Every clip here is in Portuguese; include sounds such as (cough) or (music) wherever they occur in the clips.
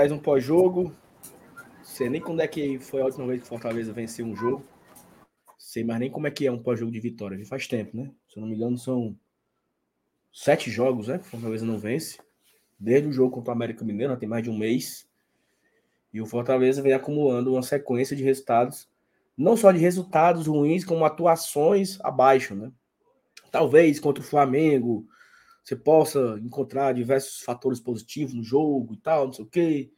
mais um pós-jogo. Sei nem quando é que foi a última vez que Fortaleza venceu um jogo. Sei mais nem como é que é um pós-jogo de vitória. Já faz tempo, né? Se eu não me engano, são sete jogos, né? Fortaleza não vence. Desde o jogo contra o América Mineiro, tem mais de um mês. E o Fortaleza vem acumulando uma sequência de resultados, não só de resultados ruins, como atuações abaixo, né? Talvez contra o Flamengo você possa encontrar diversos fatores positivos no jogo e tal, não sei o quê.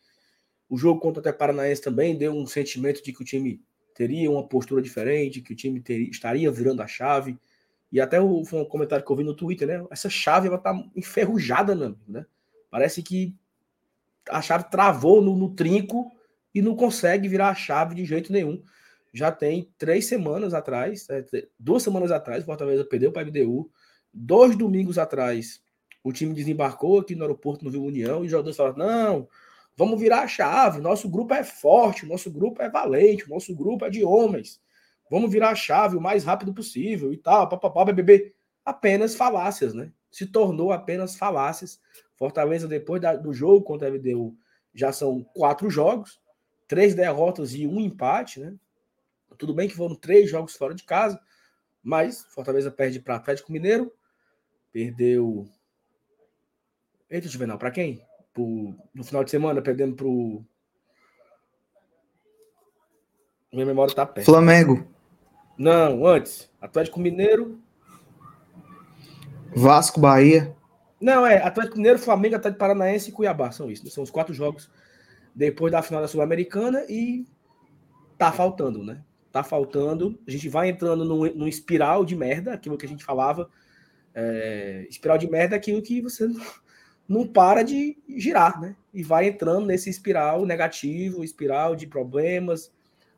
O jogo contra o Paranaense também deu um sentimento de que o time teria uma postura diferente, que o time teria, estaria virando a chave. E até o, foi um comentário que eu vi no Twitter, né? Essa chave ela tá enferrujada, né? Parece que a chave travou no, no, trinco e não consegue virar a chave de jeito nenhum. Já tem três semanas atrás, é, duas semanas atrás, o Fortaleza perdeu para a MDU. Dois domingos atrás, o time desembarcou aqui no aeroporto no Rio União e os jogadores falaram: não, vamos virar a chave. Nosso grupo é forte, nosso grupo é valente, nosso grupo é de homens. Vamos virar a chave o mais rápido possível e tal, papapá, bebê. Apenas falácias, né? Se tornou apenas falácias Fortaleza, depois da, do jogo contra a LDU, já são quatro jogos, três derrotas e um empate, né? Tudo bem que foram três jogos fora de casa, mas Fortaleza perde para Atlético Mineiro, perdeu. Eita, Juvenal, para quem? Pro... No final de semana, perdendo pro. Minha memória tá perto. Flamengo. Não, antes. Atlético Mineiro. Vasco, Bahia. Não, é Atlético Mineiro, Flamengo, Atlético Paranaense e Cuiabá. São isso. São os quatro jogos depois da final da Sul-Americana e tá faltando, né? Tá faltando. A gente vai entrando num, num espiral de merda, aquilo que a gente falava. É, espiral de merda é aquilo que você não, para de girar, né? E vai entrando nesse espiral negativo, espiral de problemas.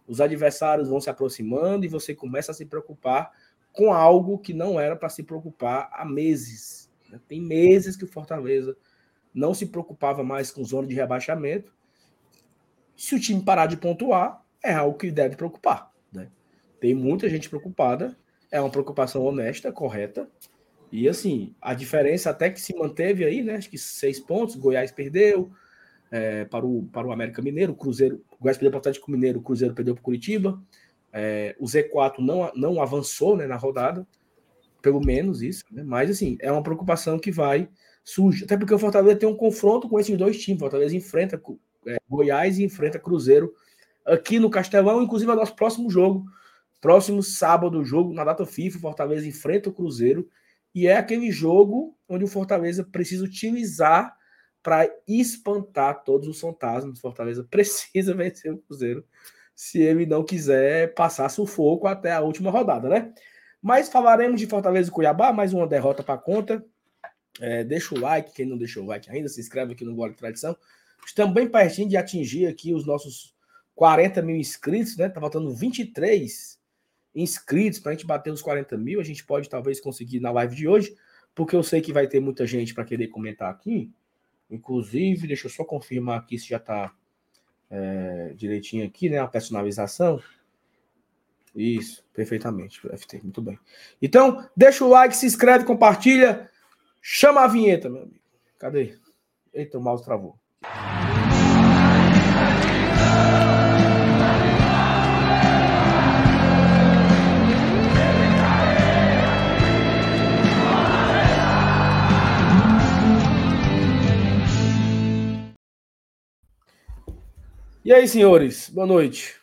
Os adversários vão se aproximando e você começa a se preocupar com algo que não era para se preocupar há meses né? Tem meses que o Fortaleza não se preocupava mais com zona de rebaixamento. Se o time parar de pontuar, é algo que deve preocupar. Né? Tem muita gente preocupada, é uma preocupação honesta, correta. E assim, a diferença até que se manteve aí, né? Acho que seis pontos, Goiás perdeu é, para, o, para o América Mineiro, o Cruzeiro, o Goiás perdeu para o Atlético Mineiro, o Cruzeiro perdeu para o Curitiba. É, o Z4 não, não avançou né, na rodada pelo menos isso, né? Mas assim, é uma preocupação que vai surgir. Até porque o Fortaleza tem um confronto com esses dois times. O Fortaleza enfrenta é, Goiás e enfrenta Cruzeiro aqui no Castelão, inclusive é o nosso próximo jogo. Próximo sábado, jogo na data FIFA, o Fortaleza enfrenta o Cruzeiro. E é aquele jogo onde o Fortaleza precisa utilizar para espantar todos os fantasmas. O Fortaleza (laughs) precisa vencer o Cruzeiro se ele não quiser passar sufoco até a última rodada, né? Mas falaremos de Fortaleza e Cuiabá, mais uma derrota para conta. É, deixa o like, quem não deixou o like ainda, se inscreve aqui no Gole Tradição. Estamos bem pertinho de atingir aqui os nossos 40 mil inscritos, né? Tá faltando 23 inscritos para a gente bater os 40 mil. A gente pode talvez conseguir na live de hoje, porque eu sei que vai ter muita gente para querer comentar aqui. Inclusive, deixa eu só confirmar aqui se já está é, direitinho aqui, né? A personalização. Isso, perfeitamente, FT, muito bem. Então, deixa o like, se inscreve, compartilha, chama a vinheta, meu amigo. Cadê? Eita, o mouse travou. E aí, senhores, boa noite.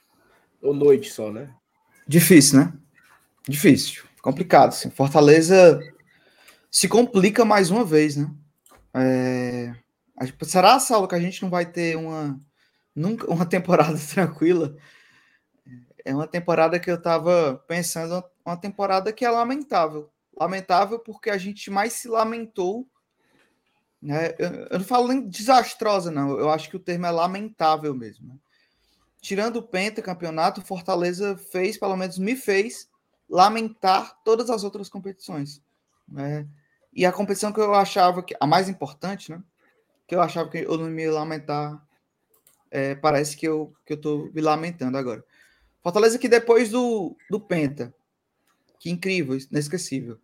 Ou noite só, né? Difícil, né? Difícil. Complicado. Assim. Fortaleza se complica mais uma vez, né? É... Será, Saulo, que a gente não vai ter uma, nunca, uma (laughs) temporada tranquila? É uma temporada que eu estava pensando, uma temporada que é lamentável. Lamentável porque a gente mais se lamentou. Né? Eu, eu não falo nem desastrosa, não. Eu acho que o termo é lamentável mesmo. Né? tirando o pentacampeonato, Fortaleza fez, pelo menos me fez, lamentar todas as outras competições. Né? E a competição que eu achava que a mais importante, né? Que eu achava que eu não me lamentar, é, parece que eu que eu tô me lamentando agora. Fortaleza que depois do, do Penta, que incrível, inesquecível,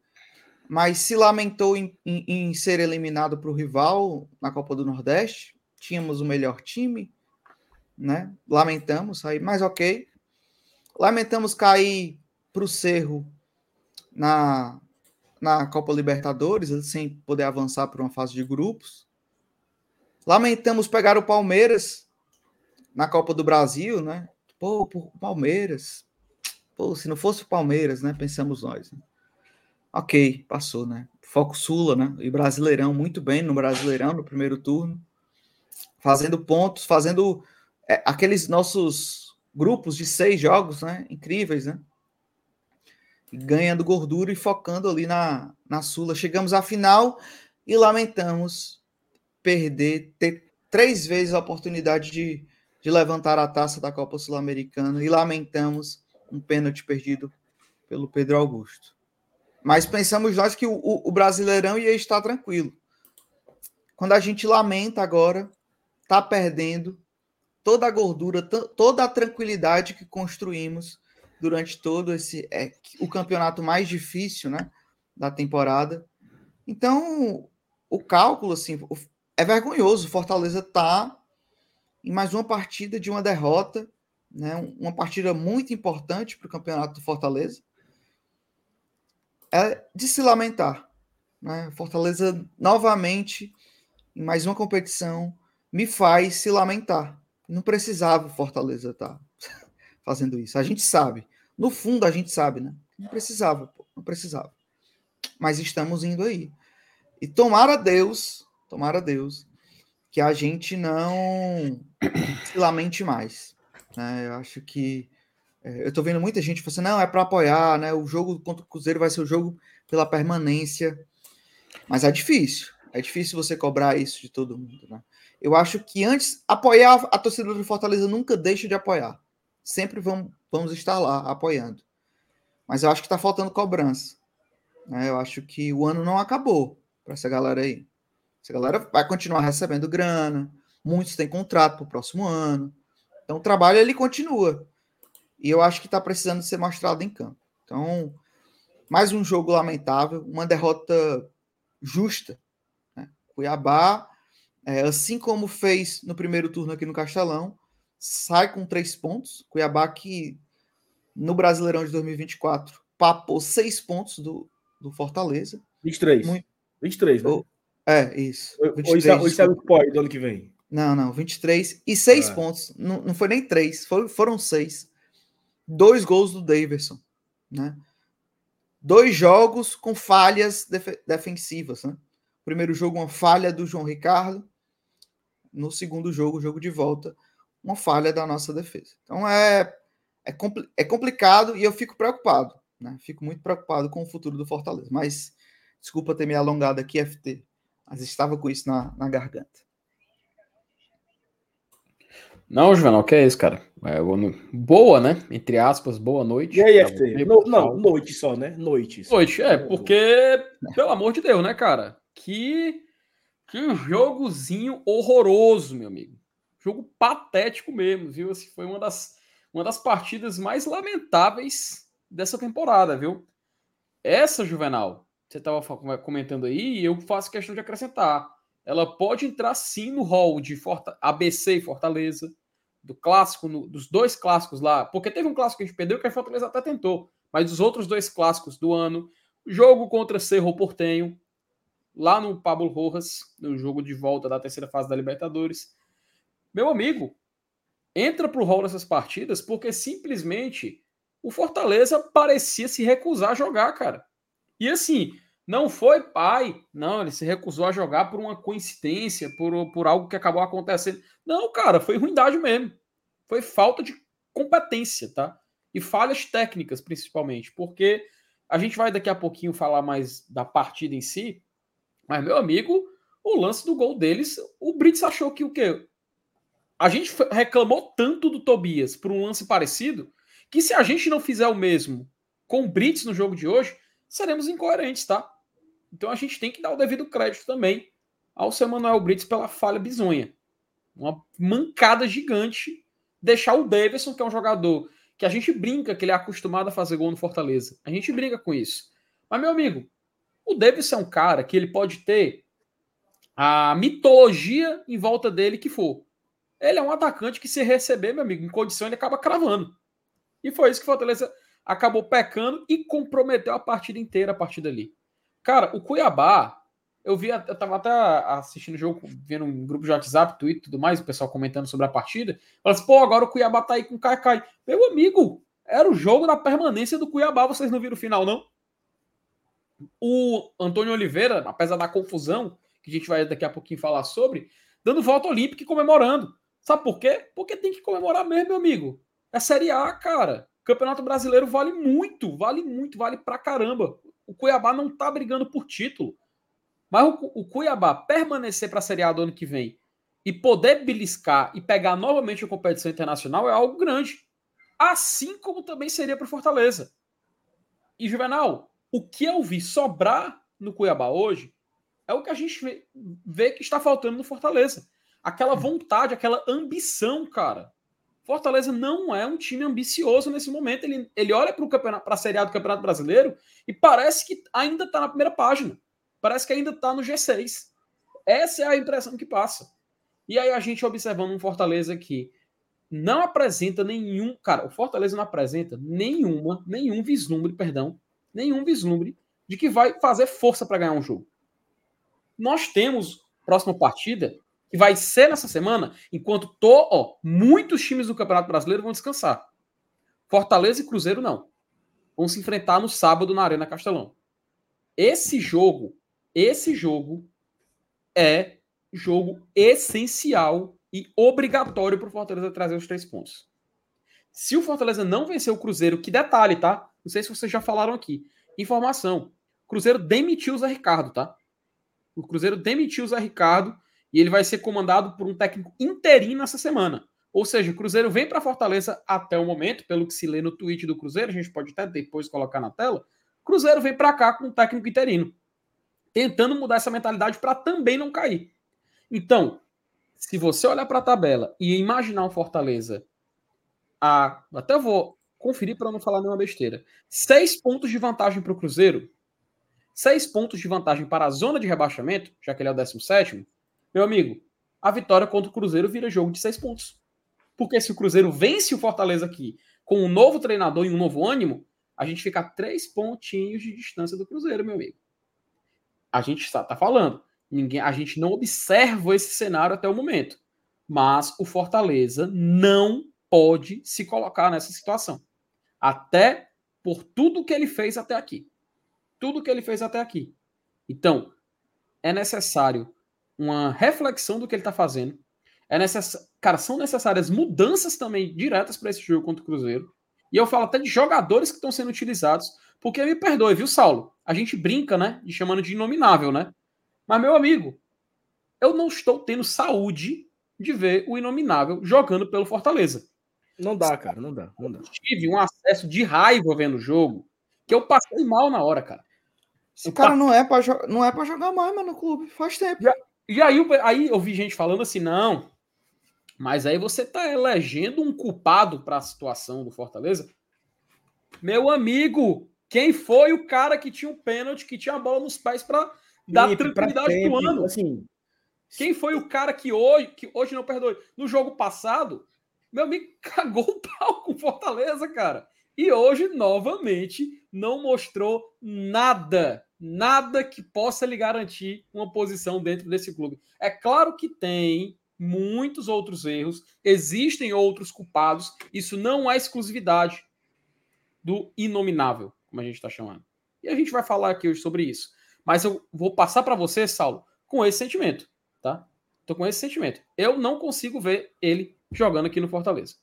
mas se lamentou em, em, em ser eliminado para o rival na Copa do Nordeste, tínhamos o melhor time, né? Lamentamos sair, mas ok. Lamentamos cair para o Cerro na, na Copa Libertadores, sem poder avançar para uma fase de grupos. Lamentamos pegar o Palmeiras na Copa do Brasil, né? Pô, por Palmeiras. Pô, se não fosse o Palmeiras, né? Pensamos nós. Né? Ok, passou, né? Foco Sula, né? E Brasileirão, muito bem no Brasileirão, no primeiro turno. Fazendo pontos, fazendo é, aqueles nossos grupos de seis jogos, né? Incríveis, né? Ganhando gordura e focando ali na, na Sula. Chegamos à final e lamentamos perder, ter três vezes a oportunidade de, de levantar a taça da Copa Sul-Americana e lamentamos um pênalti perdido pelo Pedro Augusto. Mas pensamos nós que o, o, Brasileirão ia estar tranquilo. Quando a gente lamenta agora, tá perdendo toda a gordura, toda a tranquilidade que construímos durante todo esse é, o campeonato mais difícil, né, da temporada. Então, o cálculo assim é vergonhoso. Fortaleza tá em mais uma partida de uma derrota, né, uma partida muito importante para o campeonato do Fortaleza é de se lamentar. Né? Fortaleza, novamente, em mais uma competição, me faz se lamentar. Não precisava Fortaleza estar tá (laughs) fazendo isso. A gente sabe. No fundo, a gente sabe, né? Não precisava, pô, não precisava. Mas estamos indo aí. E tomara Deus, tomara Deus, que a gente não se lamente mais. Né? Eu acho que eu tô vendo muita gente falando assim, não, é para apoiar, né? O jogo contra o Cruzeiro vai ser o jogo pela permanência. Mas é difícil. É difícil você cobrar isso de todo mundo, né? Eu acho que antes, apoiar a torcida do Fortaleza nunca deixa de apoiar. Sempre vamos, vamos estar lá apoiando. Mas eu acho que está faltando cobrança. Né? Eu acho que o ano não acabou para essa galera aí. Essa galera vai continuar recebendo grana. Muitos têm contrato para o próximo ano. Então o trabalho ele continua. E eu acho que está precisando ser mostrado em campo. Então, mais um jogo lamentável, uma derrota justa. Né? Cuiabá, é, assim como fez no primeiro turno aqui no Castelão, sai com três pontos. Cuiabá que no Brasileirão de 2024 papou seis pontos do, do Fortaleza. 23. Muito... 23, né? É, isso. 23, ou isso é o pode do ano que vem? Não, não, 23 e seis é. pontos. Não, não foi nem três, foram, foram seis dois gols do Davidson, né? Dois jogos com falhas def defensivas, né? Primeiro jogo, uma falha do João Ricardo. No segundo jogo, jogo de volta, uma falha da nossa defesa. Então é, é, compl é complicado e eu fico preocupado, né? Fico muito preocupado com o futuro do Fortaleza. Mas desculpa ter me alongado aqui, FT, mas estava com isso na, na garganta. Não, Juvenal, que é isso, cara? É, boa, né? Entre aspas, boa noite. E aí, FT? No, não, noite só, né? Noite. Só. Noite, é, porque, pelo amor de Deus, né, cara? Que, que jogozinho horroroso, meu amigo. Jogo patético mesmo, viu? Assim, foi uma das, uma das partidas mais lamentáveis dessa temporada, viu? Essa, Juvenal, você estava comentando aí, e eu faço questão de acrescentar ela pode entrar sim no hall de Forta ABC e Fortaleza, do clássico, no, dos dois clássicos lá, porque teve um clássico que a gente perdeu que a Fortaleza até tentou, mas os outros dois clássicos do ano, jogo contra Cerro Portenho, lá no Pablo Rojas, no jogo de volta da terceira fase da Libertadores. Meu amigo, entra pro hall dessas partidas porque simplesmente o Fortaleza parecia se recusar a jogar, cara. E assim, não foi pai, não, ele se recusou a jogar por uma coincidência, por, por algo que acabou acontecendo. Não, cara, foi ruindade mesmo. Foi falta de competência, tá? E falhas técnicas, principalmente, porque a gente vai daqui a pouquinho falar mais da partida em si, mas, meu amigo, o lance do gol deles, o Brits achou que o quê? A gente reclamou tanto do Tobias por um lance parecido, que se a gente não fizer o mesmo com o Brits no jogo de hoje, seremos incoerentes, tá? Então a gente tem que dar o devido crédito também ao seu Manuel Brits pela falha bizonha. Uma mancada gigante deixar o Davidson, que é um jogador que a gente brinca que ele é acostumado a fazer gol no Fortaleza. A gente brinca com isso. Mas, meu amigo, o Davidson é um cara que ele pode ter a mitologia em volta dele que for. Ele é um atacante que, se receber, meu amigo, em condição, ele acaba cravando. E foi isso que o Fortaleza acabou pecando e comprometeu a partida inteira a partir dali. Cara, o Cuiabá, eu vi, eu tava até assistindo o jogo, vendo um grupo de WhatsApp, Twitter e tudo mais, o pessoal comentando sobre a partida. Falei assim, pô, agora o Cuiabá tá aí com o Caicai. Meu amigo, era o jogo da permanência do Cuiabá, vocês não viram o final, não? O Antônio Oliveira, apesar da confusão, que a gente vai daqui a pouquinho falar sobre, dando volta olímpica e comemorando. Sabe por quê? Porque tem que comemorar mesmo, meu amigo. É Série A, cara. Campeonato Brasileiro vale muito, vale muito, vale pra caramba. O Cuiabá não tá brigando por título. Mas o, o Cuiabá permanecer para a Série A do ano que vem e poder beliscar e pegar novamente a competição internacional é algo grande. Assim como também seria para Fortaleza. E, Juvenal, o que eu vi sobrar no Cuiabá hoje é o que a gente vê, vê que está faltando no Fortaleza. Aquela vontade, aquela ambição, cara. Fortaleza não é um time ambicioso nesse momento. Ele, ele olha para a Série A do Campeonato Brasileiro e parece que ainda está na primeira página. Parece que ainda está no G6. Essa é a impressão que passa. E aí a gente observando um Fortaleza que não apresenta nenhum. Cara, o Fortaleza não apresenta nenhuma, nenhum vislumbre, perdão, nenhum vislumbre de que vai fazer força para ganhar um jogo. Nós temos próxima partida, que vai ser nessa semana, enquanto tô, ó, muitos times do Campeonato Brasileiro vão descansar. Fortaleza e Cruzeiro não. Vão se enfrentar no sábado na Arena Castelão. Esse jogo, esse jogo é jogo essencial e obrigatório para o Fortaleza trazer os três pontos. Se o Fortaleza não vencer o Cruzeiro, que detalhe, tá? Não sei se vocês já falaram aqui. Informação: Cruzeiro demitiu o Zé Ricardo, tá? O Cruzeiro demitiu o Zé Ricardo e ele vai ser comandado por um técnico interino essa semana. Ou seja, o Cruzeiro vem para Fortaleza até o momento, pelo que se lê no tweet do Cruzeiro, a gente pode até depois colocar na tela. Cruzeiro vem para cá com um técnico interino, tentando mudar essa mentalidade para também não cair. Então, se você olhar para a tabela e imaginar um Fortaleza, a, até vou conferir para não falar nenhuma besteira, seis pontos de vantagem para o Cruzeiro, seis pontos de vantagem para a zona de rebaixamento, já que ele é o 17, meu amigo, a vitória contra o Cruzeiro vira jogo de seis pontos. Porque se o Cruzeiro vence o Fortaleza aqui com um novo treinador e um novo ânimo, a gente fica a três pontinhos de distância do Cruzeiro, meu amigo. A gente está tá falando. Ninguém, a gente não observa esse cenário até o momento. Mas o Fortaleza não pode se colocar nessa situação. Até por tudo que ele fez até aqui tudo que ele fez até aqui. Então, é necessário uma reflexão do que ele está fazendo. É necess... Cara, são necessárias mudanças também diretas para esse jogo contra o Cruzeiro. E eu falo até de jogadores que estão sendo utilizados. Porque me perdoe, viu, Saulo? A gente brinca, né? De chamando de inominável, né? Mas, meu amigo, eu não estou tendo saúde de ver o inominável jogando pelo Fortaleza. Não dá, cara, não dá, não dá. tive um acesso de raiva vendo o jogo que eu passei mal na hora, cara. Esse cara não é para não é para jogar mais, mano, no clube. Faz tempo. E, e aí, aí eu vi gente falando assim, não. Mas aí você tá elegendo um culpado para a situação do Fortaleza. Meu amigo, quem foi o cara que tinha um pênalti, que tinha a bola nos pés para dar Felipe, tranquilidade pro ano? Assim, quem foi o cara que hoje, que hoje não perdoe, no jogo passado, meu amigo (laughs) cagou o pau com Fortaleza, cara. E hoje, novamente, não mostrou nada nada que possa lhe garantir uma posição dentro desse clube. É claro que tem muitos outros erros, existem outros culpados, isso não é exclusividade do inominável, como a gente está chamando. E a gente vai falar aqui hoje sobre isso. Mas eu vou passar para você, Saulo, com esse sentimento, tá? Tô com esse sentimento. Eu não consigo ver ele jogando aqui no Fortaleza.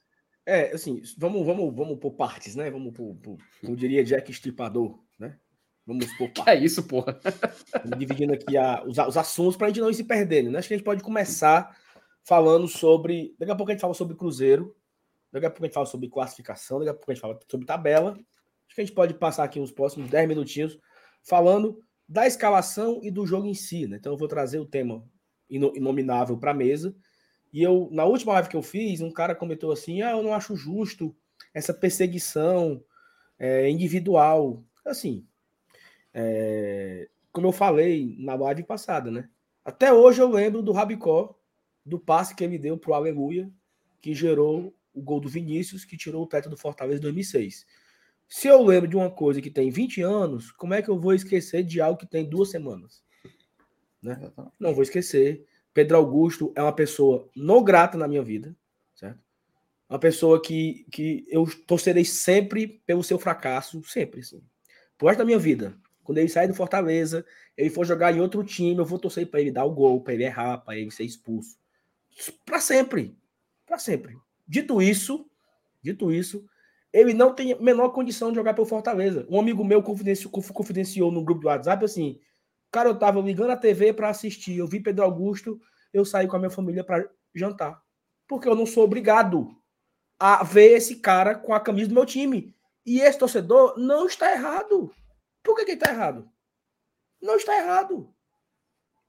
É, assim, vamos, vamos, vamos por partes, né? Vamos por, por como diria Jack Stripador, Vamos poupar. (laughs) É isso, porra. dividindo aqui a, os, os assuntos para a gente não ir se perdendo. Né? Acho que a gente pode começar falando sobre. Daqui a pouco a gente fala sobre Cruzeiro. Daqui a pouco a gente fala sobre classificação. Daqui a pouco a gente fala sobre tabela. Acho que a gente pode passar aqui uns próximos 10 minutinhos falando da escalação e do jogo em si. Né? Então eu vou trazer o tema inominável para a mesa. E eu, na última live que eu fiz, um cara comentou assim: ah, eu não acho justo essa perseguição é, individual. Assim, é, como eu falei na live passada, né? Até hoje eu lembro do Rabicó, do passe que ele deu pro Aleluia, que gerou o gol do Vinícius, que tirou o teto do Fortaleza em 2006. Se eu lembro de uma coisa que tem 20 anos, como é que eu vou esquecer de algo que tem duas semanas? Né? Não vou esquecer. Pedro Augusto é uma pessoa não grata na minha vida, certo? Uma pessoa que, que eu torcerei sempre pelo seu fracasso, sempre, sim. Por resto da minha vida. Quando ele sair do Fortaleza, ele for jogar em outro time, eu vou torcer para ele dar o gol, para ele errar, para ele ser expulso. Para sempre. Para sempre. Dito isso, dito isso, ele não tem a menor condição de jogar pelo Fortaleza. Um amigo meu confidenciou, confidenciou no grupo do WhatsApp assim: Cara, eu tava ligando a TV para assistir, eu vi Pedro Augusto, eu saí com a minha família para jantar. Porque eu não sou obrigado a ver esse cara com a camisa do meu time. E esse torcedor não está errado. Por que, que ele está errado? Não está errado.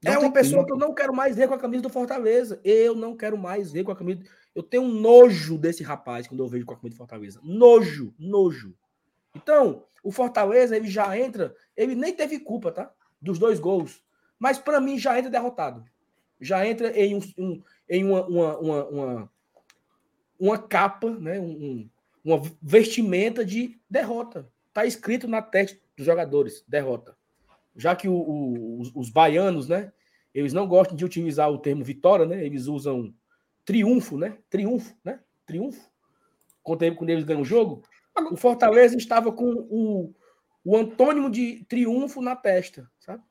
Não é uma pessoa que eu não quero mais ver com a camisa do Fortaleza. Eu não quero mais ver com a camisa. Eu tenho um nojo desse rapaz quando eu vejo com a camisa do Fortaleza. Nojo, nojo. Então, o Fortaleza, ele já entra. Ele nem teve culpa, tá? Dos dois gols. Mas para mim já entra derrotado. Já entra em, um, um em uma, uma, uma, uma, uma capa, né? Um, uma vestimenta de derrota. Tá escrito na testa dos jogadores, derrota. Já que o, o, os, os, baianos, né, eles não gostam de utilizar o termo vitória, né? Eles usam triunfo, né? Triunfo, né? Triunfo. Quando, quando eles ganham o jogo, o Fortaleza estava com o, o antônimo de triunfo na testa, sabe?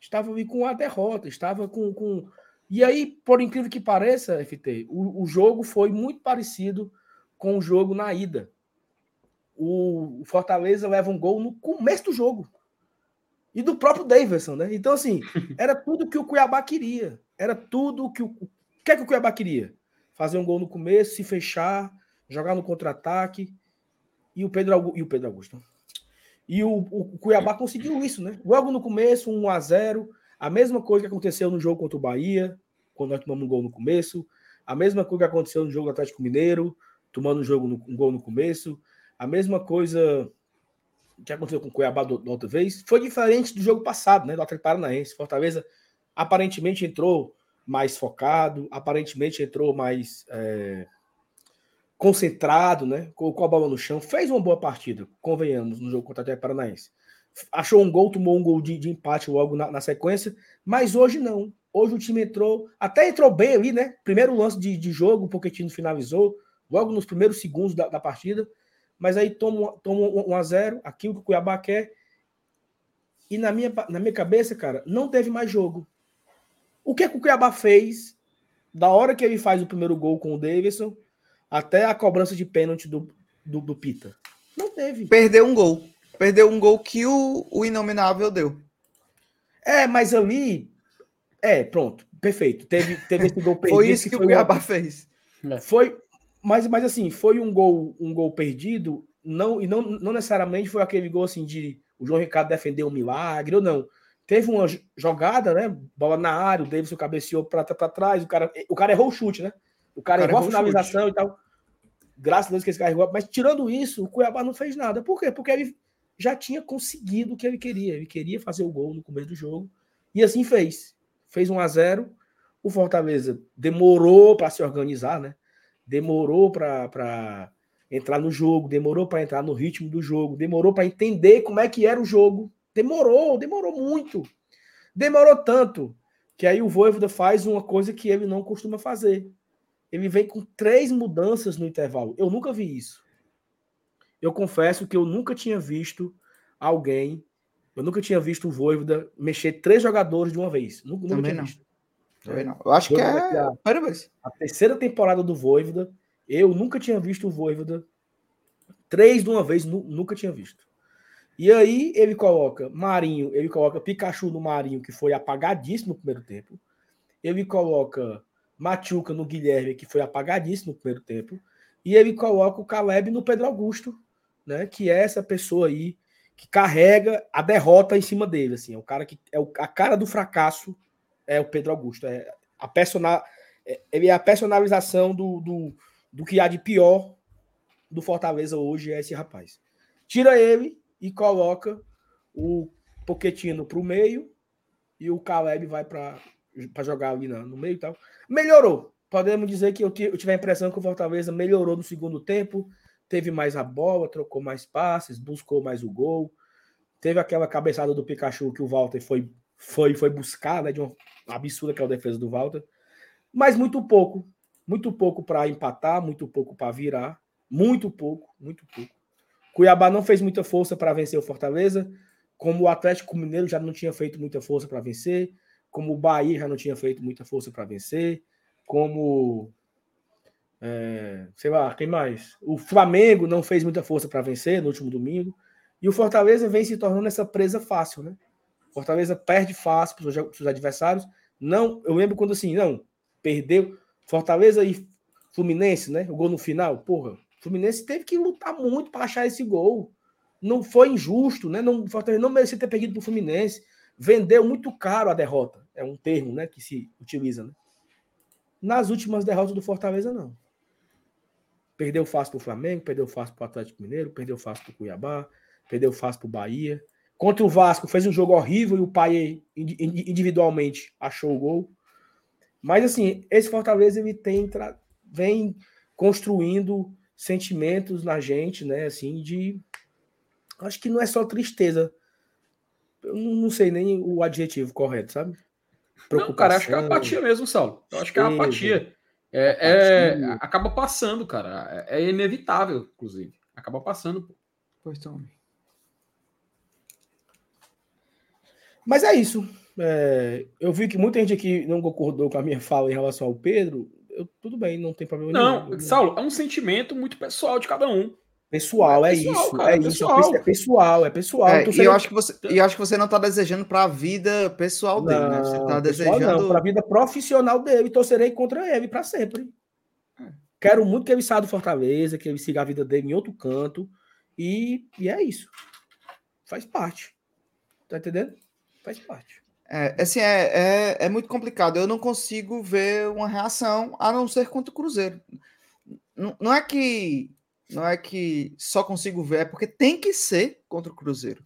Estava ali com a derrota, estava com, com... E aí, por incrível que pareça, FT, o, o jogo foi muito parecido com o jogo na ida o Fortaleza leva um gol no começo do jogo. E do próprio Davidson, né? Então, assim, (laughs) era tudo que o Cuiabá queria. Era tudo que o. O que é que o Cuiabá queria? Fazer um gol no começo, se fechar, jogar no contra-ataque. E o Pedro Augusto. E o Pedro Augusto. E o, o, Cuiabá conseguiu isso, né? Logo no começo, 1 a 0 A mesma coisa que aconteceu no jogo contra o Bahia, quando nós tomamos um gol no começo. A mesma coisa que aconteceu no jogo do Atlético Mineiro, tomando um, jogo no, um gol no começo. A mesma coisa que aconteceu com o Cuiabá da outra vez foi diferente do jogo passado, né? Do Atlético Paranaense. Fortaleza aparentemente entrou mais focado, aparentemente entrou mais é, concentrado, né? Colocou a bola no chão, fez uma boa partida, convenhamos, no jogo contra o Atlético Paranaense. Achou um gol, tomou um gol de, de empate logo na, na, sequência, mas hoje não. Hoje o time entrou, até entrou bem ali, né? Primeiro lance de, de jogo, o Pochettino finalizou, logo nos primeiros segundos da, da partida mas aí toma, toma um a zero, aquilo que o Cuiabá quer. E na minha, na minha cabeça, cara, não teve mais jogo. O que, é que o Cuiabá fez da hora que ele faz o primeiro gol com o Davidson até a cobrança de pênalti do, do, do Pita? Não teve. Perdeu um gol. Perdeu um gol que o, o Inominável deu. É, mas ali. É, pronto. Perfeito. Teve, teve esse gol (laughs) perdido. foi isso que, que o Cuiabá fez. Foi, mas, mas assim, foi um gol, um gol perdido, não, e não, não necessariamente foi aquele gol assim de o João Ricardo defender um milagre ou não. Teve uma jogada, né? Bola na área, o Davidson cabeceou para trás, o cara, o cara errou o chute, né? O cara, o cara errou a finalização e tal. Graças a Deus que esse cara errou. Mas tirando isso, o Cuiabá não fez nada. Por quê? Porque ele já tinha conseguido o que ele queria. Ele queria fazer o gol no começo do jogo. E assim fez. Fez 1 a 0 O Fortaleza demorou para se organizar, né? Demorou para entrar no jogo, demorou para entrar no ritmo do jogo, demorou para entender como é que era o jogo. Demorou, demorou muito. Demorou tanto que aí o Voivoda faz uma coisa que ele não costuma fazer. Ele vem com três mudanças no intervalo. Eu nunca vi isso. Eu confesso que eu nunca tinha visto alguém, eu nunca tinha visto o Voivoda mexer três jogadores de uma vez. Nunca, nunca tinha não. visto. Não. Eu acho que é a, a terceira temporada do Voivoda. Eu nunca tinha visto o Voivoda. Três de uma vez, nunca tinha visto. E aí ele coloca Marinho, ele coloca Pikachu no Marinho, que foi apagadíssimo no primeiro tempo. Ele coloca Machuca no Guilherme, que foi apagadíssimo no primeiro tempo. E ele coloca o Caleb no Pedro Augusto, né? Que é essa pessoa aí que carrega a derrota em cima dele. Assim, é o cara que é a cara do fracasso é o Pedro Augusto. É a personal, é, ele é a personalização do, do, do que há de pior do Fortaleza hoje é esse rapaz. Tira ele e coloca o Poquetino para o meio e o Caleb vai para jogar ali no meio e tal. Melhorou. Podemos dizer que eu, eu tive a impressão que o Fortaleza melhorou no segundo tempo, teve mais a bola, trocou mais passes, buscou mais o gol. Teve aquela cabeçada do Pikachu que o Walter foi, foi, foi buscar, né? De uma absurda que é a defesa do Walter. Mas muito pouco. Muito pouco para empatar, muito pouco para virar. Muito pouco, muito pouco. Cuiabá não fez muita força para vencer o Fortaleza, como o Atlético Mineiro já não tinha feito muita força para vencer, como o Bahia já não tinha feito muita força para vencer, como é, sei lá, quem mais? O Flamengo não fez muita força para vencer no último domingo. E o Fortaleza vem se tornando essa presa fácil, né? Fortaleza perde fácil para os seus adversários. Não, eu lembro quando assim, não, perdeu Fortaleza e Fluminense, né? O gol no final, porra. Fluminense teve que lutar muito para achar esse gol. Não foi injusto, né? Não, Fortaleza não merecia ter perdido para o Fluminense. Vendeu muito caro a derrota. É um termo, né, que se utiliza, né? Nas últimas derrotas do Fortaleza, não. Perdeu fácil para o Flamengo, perdeu fácil para o Atlético Mineiro, perdeu fácil para o Cuiabá, perdeu fácil para o Bahia. Contra o Vasco, fez um jogo horrível e o Pai individualmente achou o gol. Mas, assim, esse Fortaleza ele tem, vem construindo sentimentos na gente, né? Assim, de. Acho que não é só tristeza. Eu não sei nem o adjetivo correto, sabe? Não, cara, acho que é apatia mesmo, Saulo. Eu acho que é apatia. É, é, acaba passando, cara. É, é inevitável, inclusive. Acaba passando. Pois então. Mas é isso. É, eu vi que muita gente aqui não concordou com a minha fala em relação ao Pedro. Eu, tudo bem, não tem problema não, nenhum. Saulo, é um sentimento muito pessoal de cada um. Pessoal, é, pessoal, isso, cara, é pessoal. isso, é pessoal, é pessoal. É, e eu acho que você, e acho que você não está desejando para a vida pessoal dele, não, né? Você está desejando para a vida profissional dele. Torcerei contra ele para sempre. É. Quero muito que ele saia do Fortaleza, que ele siga a vida dele em outro canto e, e é isso. Faz parte. Tá entendendo? Faz parte. É, assim, é, é, é muito complicado. Eu não consigo ver uma reação a não ser contra o Cruzeiro. Não, é que não é que só consigo ver, é porque tem que ser contra o Cruzeiro.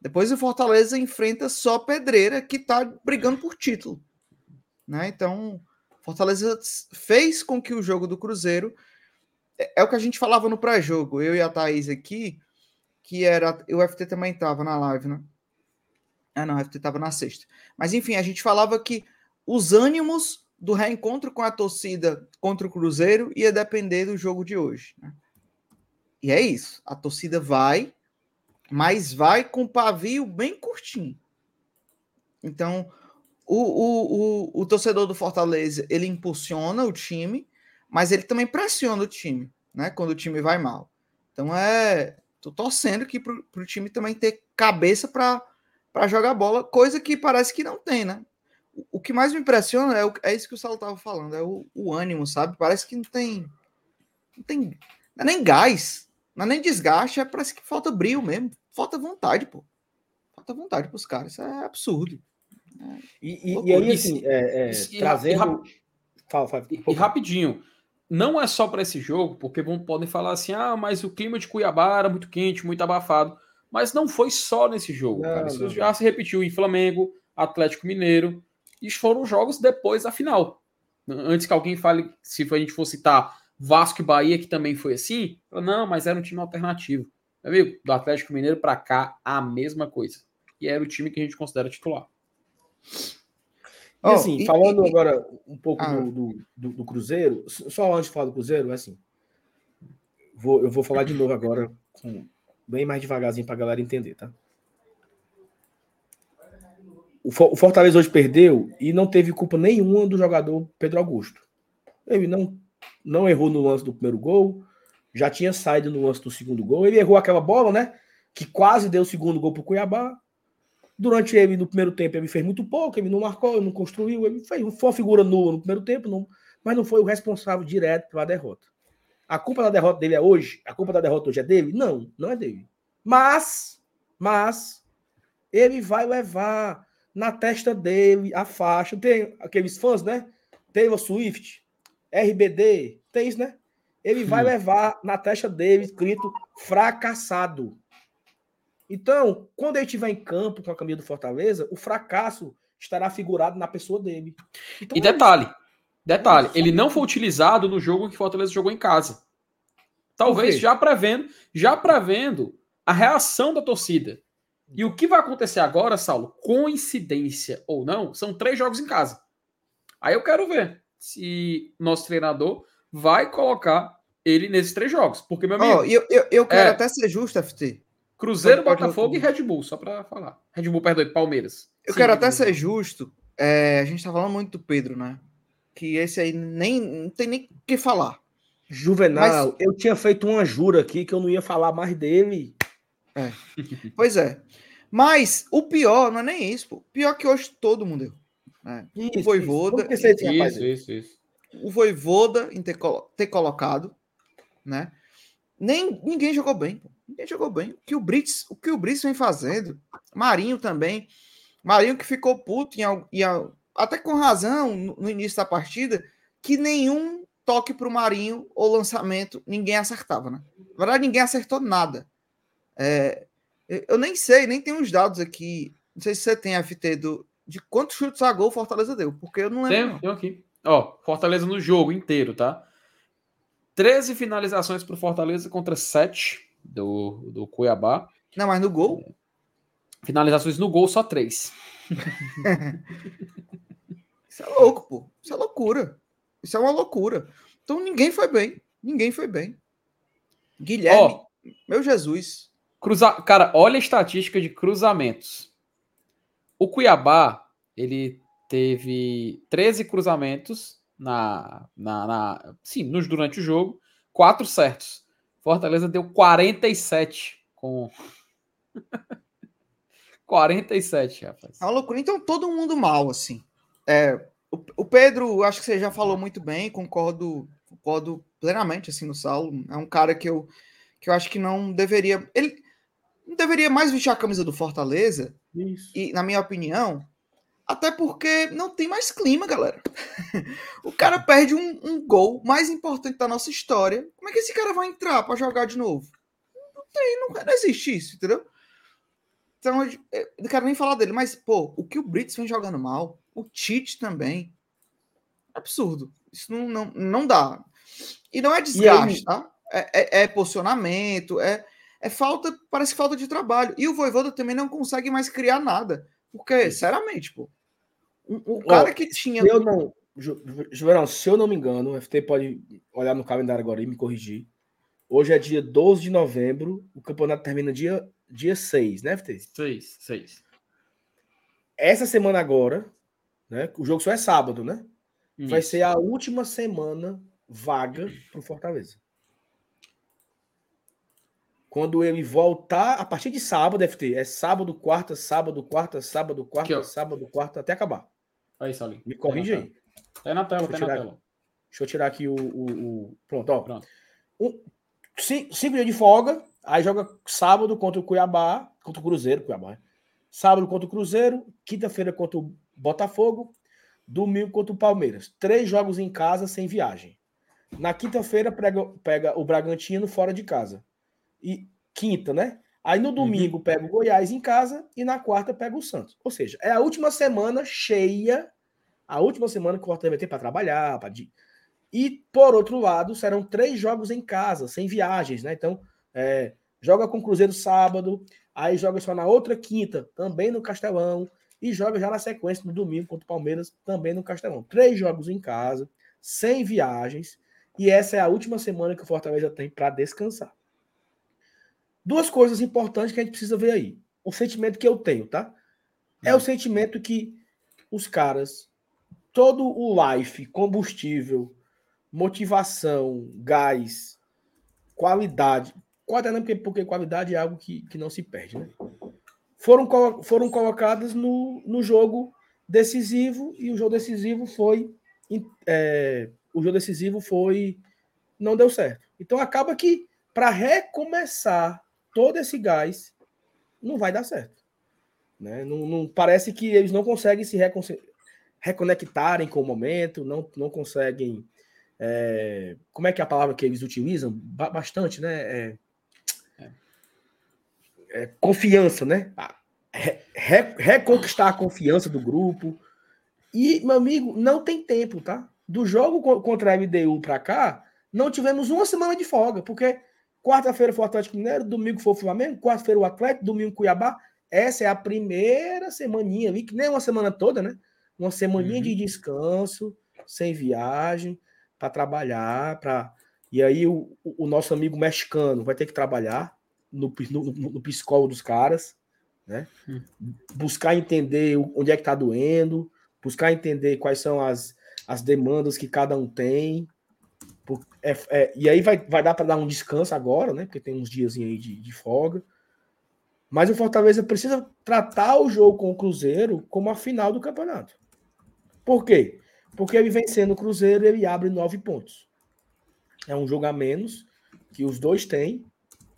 Depois o Fortaleza enfrenta só Pedreira, que está brigando por título. Né? Então, Fortaleza fez com que o jogo do Cruzeiro. É, é o que a gente falava no pré-jogo, eu e a Thaís aqui, que era. O FT também estava na live, né? Ah, não, o FT estava na sexta. Mas enfim, a gente falava que os ânimos do reencontro com a torcida contra o Cruzeiro ia depender do jogo de hoje. Né? E é isso. A torcida vai, mas vai com pavio bem curtinho. Então, o, o, o, o torcedor do Fortaleza, ele impulsiona o time, mas ele também pressiona o time, né? Quando o time vai mal. Então, é... Tô torcendo aqui pro, pro time também ter cabeça para jogar bola, coisa que parece que não tem, né? O, que mais me impressiona é, o, é isso que o Saulo tava falando, é o, o ânimo, sabe? Parece que não tem... Não tem... Não é nem gás, não é nem desgaste, é, parece que falta brilho mesmo. Falta vontade, pô. Falta vontade pros caras. Isso é absurdo. É, e, e, e, aí, assim, é, é, trazendo. Fala, fala, e, e rapidinho. Não é só para esse jogo, porque vão, podem falar assim: ah, mas o clima de Cuiabá era muito quente, muito abafado. Mas não foi só nesse jogo, não, cara. Isso não. já se repetiu em Flamengo, Atlético Mineiro. E foram jogos depois da final. Antes que alguém fale, se a gente for citar Vasco e Bahia, que também foi assim, não, mas era um time alternativo. Meu amigo, do Atlético Mineiro para cá, a mesma coisa. E era o time que a gente considera titular. E assim, oh, falando e, agora um pouco ah. do, do, do, Cruzeiro, só antes de falar do Cruzeiro, é assim, vou, eu vou falar de novo agora, com, bem mais devagarzinho para a galera entender, tá? O Fortaleza hoje perdeu e não teve culpa nenhuma do jogador Pedro Augusto. Ele não não errou no lance do primeiro gol, já tinha saído no lance do segundo gol. Ele errou aquela bola, né? Que quase deu o segundo gol para o Cuiabá. Durante ele, no primeiro tempo, ele fez muito pouco, ele não marcou, ele não construiu, ele fez, foi uma figura nula no primeiro tempo, não, mas não foi o responsável direto pela derrota. A culpa da derrota dele é hoje? A culpa da derrota hoje é dele? Não, não é dele. Mas, mas, ele vai levar na testa dele a faixa. Tem aqueles fãs, né? Taylor Swift, RBD, tem isso, né? Ele vai levar na testa dele escrito fracassado. Então, quando ele estiver em campo com a camisa do Fortaleza, o fracasso estará figurado na pessoa dele. Então, e detalhe. Detalhe, ele não foi utilizado no jogo que Fortaleza jogou em casa. Talvez já prevendo, já prevendo a reação da torcida. E o que vai acontecer agora, Saulo, coincidência ou não, são três jogos em casa. Aí eu quero ver se nosso treinador vai colocar ele nesses três jogos. Porque, meu amigo. Oh, eu, eu, eu quero é, até ser justo, FT. Cruzeiro, Botafogo e Red Bull, só para falar. Red Bull, perdão, Palmeiras. Eu Sim, quero até ser justo. É, a gente tá falando muito do Pedro, né? Que esse aí nem não tem nem o que falar. Juvenal, Mas... eu tinha feito uma jura aqui que eu não ia falar mais dele. É. pois é. Mas o pior não é nem isso, pô. O pior é que hoje todo mundo deu. Né? Isso, o Voivoda. Isso, isso, isso, isso, O Voivoda em ter, ter colocado, né? Nem, ninguém jogou bem. Pô. Ninguém jogou bem. O que o Brits, o que o Brits vem fazendo, Marinho também. Marinho que ficou puto, em, em, até com razão, no, início da partida, que nenhum toque para o Marinho ou lançamento ninguém acertava, né? Na verdade, ninguém acertou nada. É, eu nem sei, nem tenho os dados aqui. Não sei se você tem FT do, de quantos chutes a gol Fortaleza deu, porque eu não lembro. Tenho, tenho aqui. Ó, Fortaleza no jogo inteiro, tá? 13 finalizações para Fortaleza contra 7 do, do Cuiabá. Não, mas no gol? Finalizações no gol, só 3. (laughs) Isso é louco, pô. Isso é loucura. Isso é uma loucura. Então ninguém foi bem. Ninguém foi bem. Guilherme, oh, meu Jesus. Cruza... Cara, olha a estatística de cruzamentos. O Cuiabá, ele teve 13 cruzamentos na, na, na sim, nos, durante o jogo, quatro certos. Fortaleza deu 47 com (laughs) 47, rapaz. É uma loucura. Então todo mundo mal assim. É, o, o Pedro, acho que você já falou muito bem, concordo, concordo plenamente assim no Saulo. É um cara que eu que eu acho que não deveria, ele não deveria mais vestir a camisa do Fortaleza. Isso. E na minha opinião, até porque não tem mais clima, galera. (laughs) o cara perde um, um, gol mais importante da nossa história. Como é que esse cara vai entrar para jogar de novo? Não tem, não, não existe isso, entendeu? Então, eu não quero nem falar dele, mas, pô, o que o Brits vem jogando mal, o Tite também. Absurdo. Isso não, não, não dá. E não é desgaste, aí... tá? É, é, é, posicionamento, é, é falta, parece falta de trabalho. E o Voivoda também não consegue mais criar nada. Porque, sinceramente, pô, o, o cara que tinha. Eu não. Juverão, se eu não me engano, o FT pode olhar no calendário agora e me corrigir. Hoje é dia 12 de novembro, o campeonato termina dia, dia 6, né, FT? 6, 6. Essa semana agora, né? O jogo só é sábado, né? Isso. Vai ser a última semana vaga para o Fortaleza. Quando ele voltar, a partir de sábado, FT, é sábado, quarta, sábado, quarta, sábado, quarta, Aqui, sábado, quarta, até acabar. Aí, Salim. Me corrige aí. Tá na tela, tá na tela. Deixa eu tirar aqui o. o, o... Pronto, ó. Pronto. Um, cinco, cinco dias de folga, aí joga sábado contra o Cuiabá, contra o Cruzeiro, Cuiabá. Sábado contra o Cruzeiro, quinta-feira contra o Botafogo, domingo contra o Palmeiras. Três jogos em casa sem viagem. Na quinta-feira pega, o Bragantino fora de casa. E quinta, né? Aí no domingo uhum. pega o Goiás em casa e na quarta pega o Santos. Ou seja, é a última semana cheia, a última semana que o Fortaleza vai ter para trabalhar, para e por outro lado serão três jogos em casa, sem viagens, né? Então é, joga com o Cruzeiro sábado, aí joga só na outra quinta, também no Castelão e joga já na sequência no domingo contra o Palmeiras, também no Castelão. Três jogos em casa, sem viagens e essa é a última semana que o Fortaleza tem para descansar. Duas coisas importantes que a gente precisa ver aí. O sentimento que eu tenho, tá? É o hum. sentimento que os caras, todo o life, combustível, motivação, gás, qualidade. Qualidade não, porque, porque qualidade é algo que, que não se perde, né? Foram, foram colocadas no, no jogo decisivo e o jogo decisivo foi. É, o jogo decisivo foi. Não deu certo. Então acaba que, para recomeçar todo esse gás, não vai dar certo. Né? Não, não, parece que eles não conseguem se reconectarem com o momento, não, não conseguem. É, como é que é a palavra que eles utilizam? Ba bastante, né? É, é, confiança, né? Re, reconquistar a confiança do grupo. E, meu amigo, não tem tempo, tá? Do jogo contra a MDU para cá, não tivemos uma semana de folga, porque quarta-feira foi o Atlético Mineiro, domingo foi o Flamengo, quarta-feira o Atlético, domingo Cuiabá. Essa é a primeira semaninha ali, que nem uma semana toda, né? Uma semaninha uhum. de descanso, sem viagem, para trabalhar, para e aí o, o, nosso amigo mexicano vai ter que trabalhar no, no, no psicólogo dos caras, né? Hum. Buscar entender onde é que está doendo, buscar entender quais são as, as demandas que cada um tem. É, é, e aí vai, vai dar para dar um descanso agora, né? Porque tem uns dias aí de, de folga. Mas o Fortaleza precisa tratar o jogo com o Cruzeiro como a final do campeonato. Por quê? Porque ele vencendo o Cruzeiro, ele abre nove pontos. É um jogo a menos que os dois têm.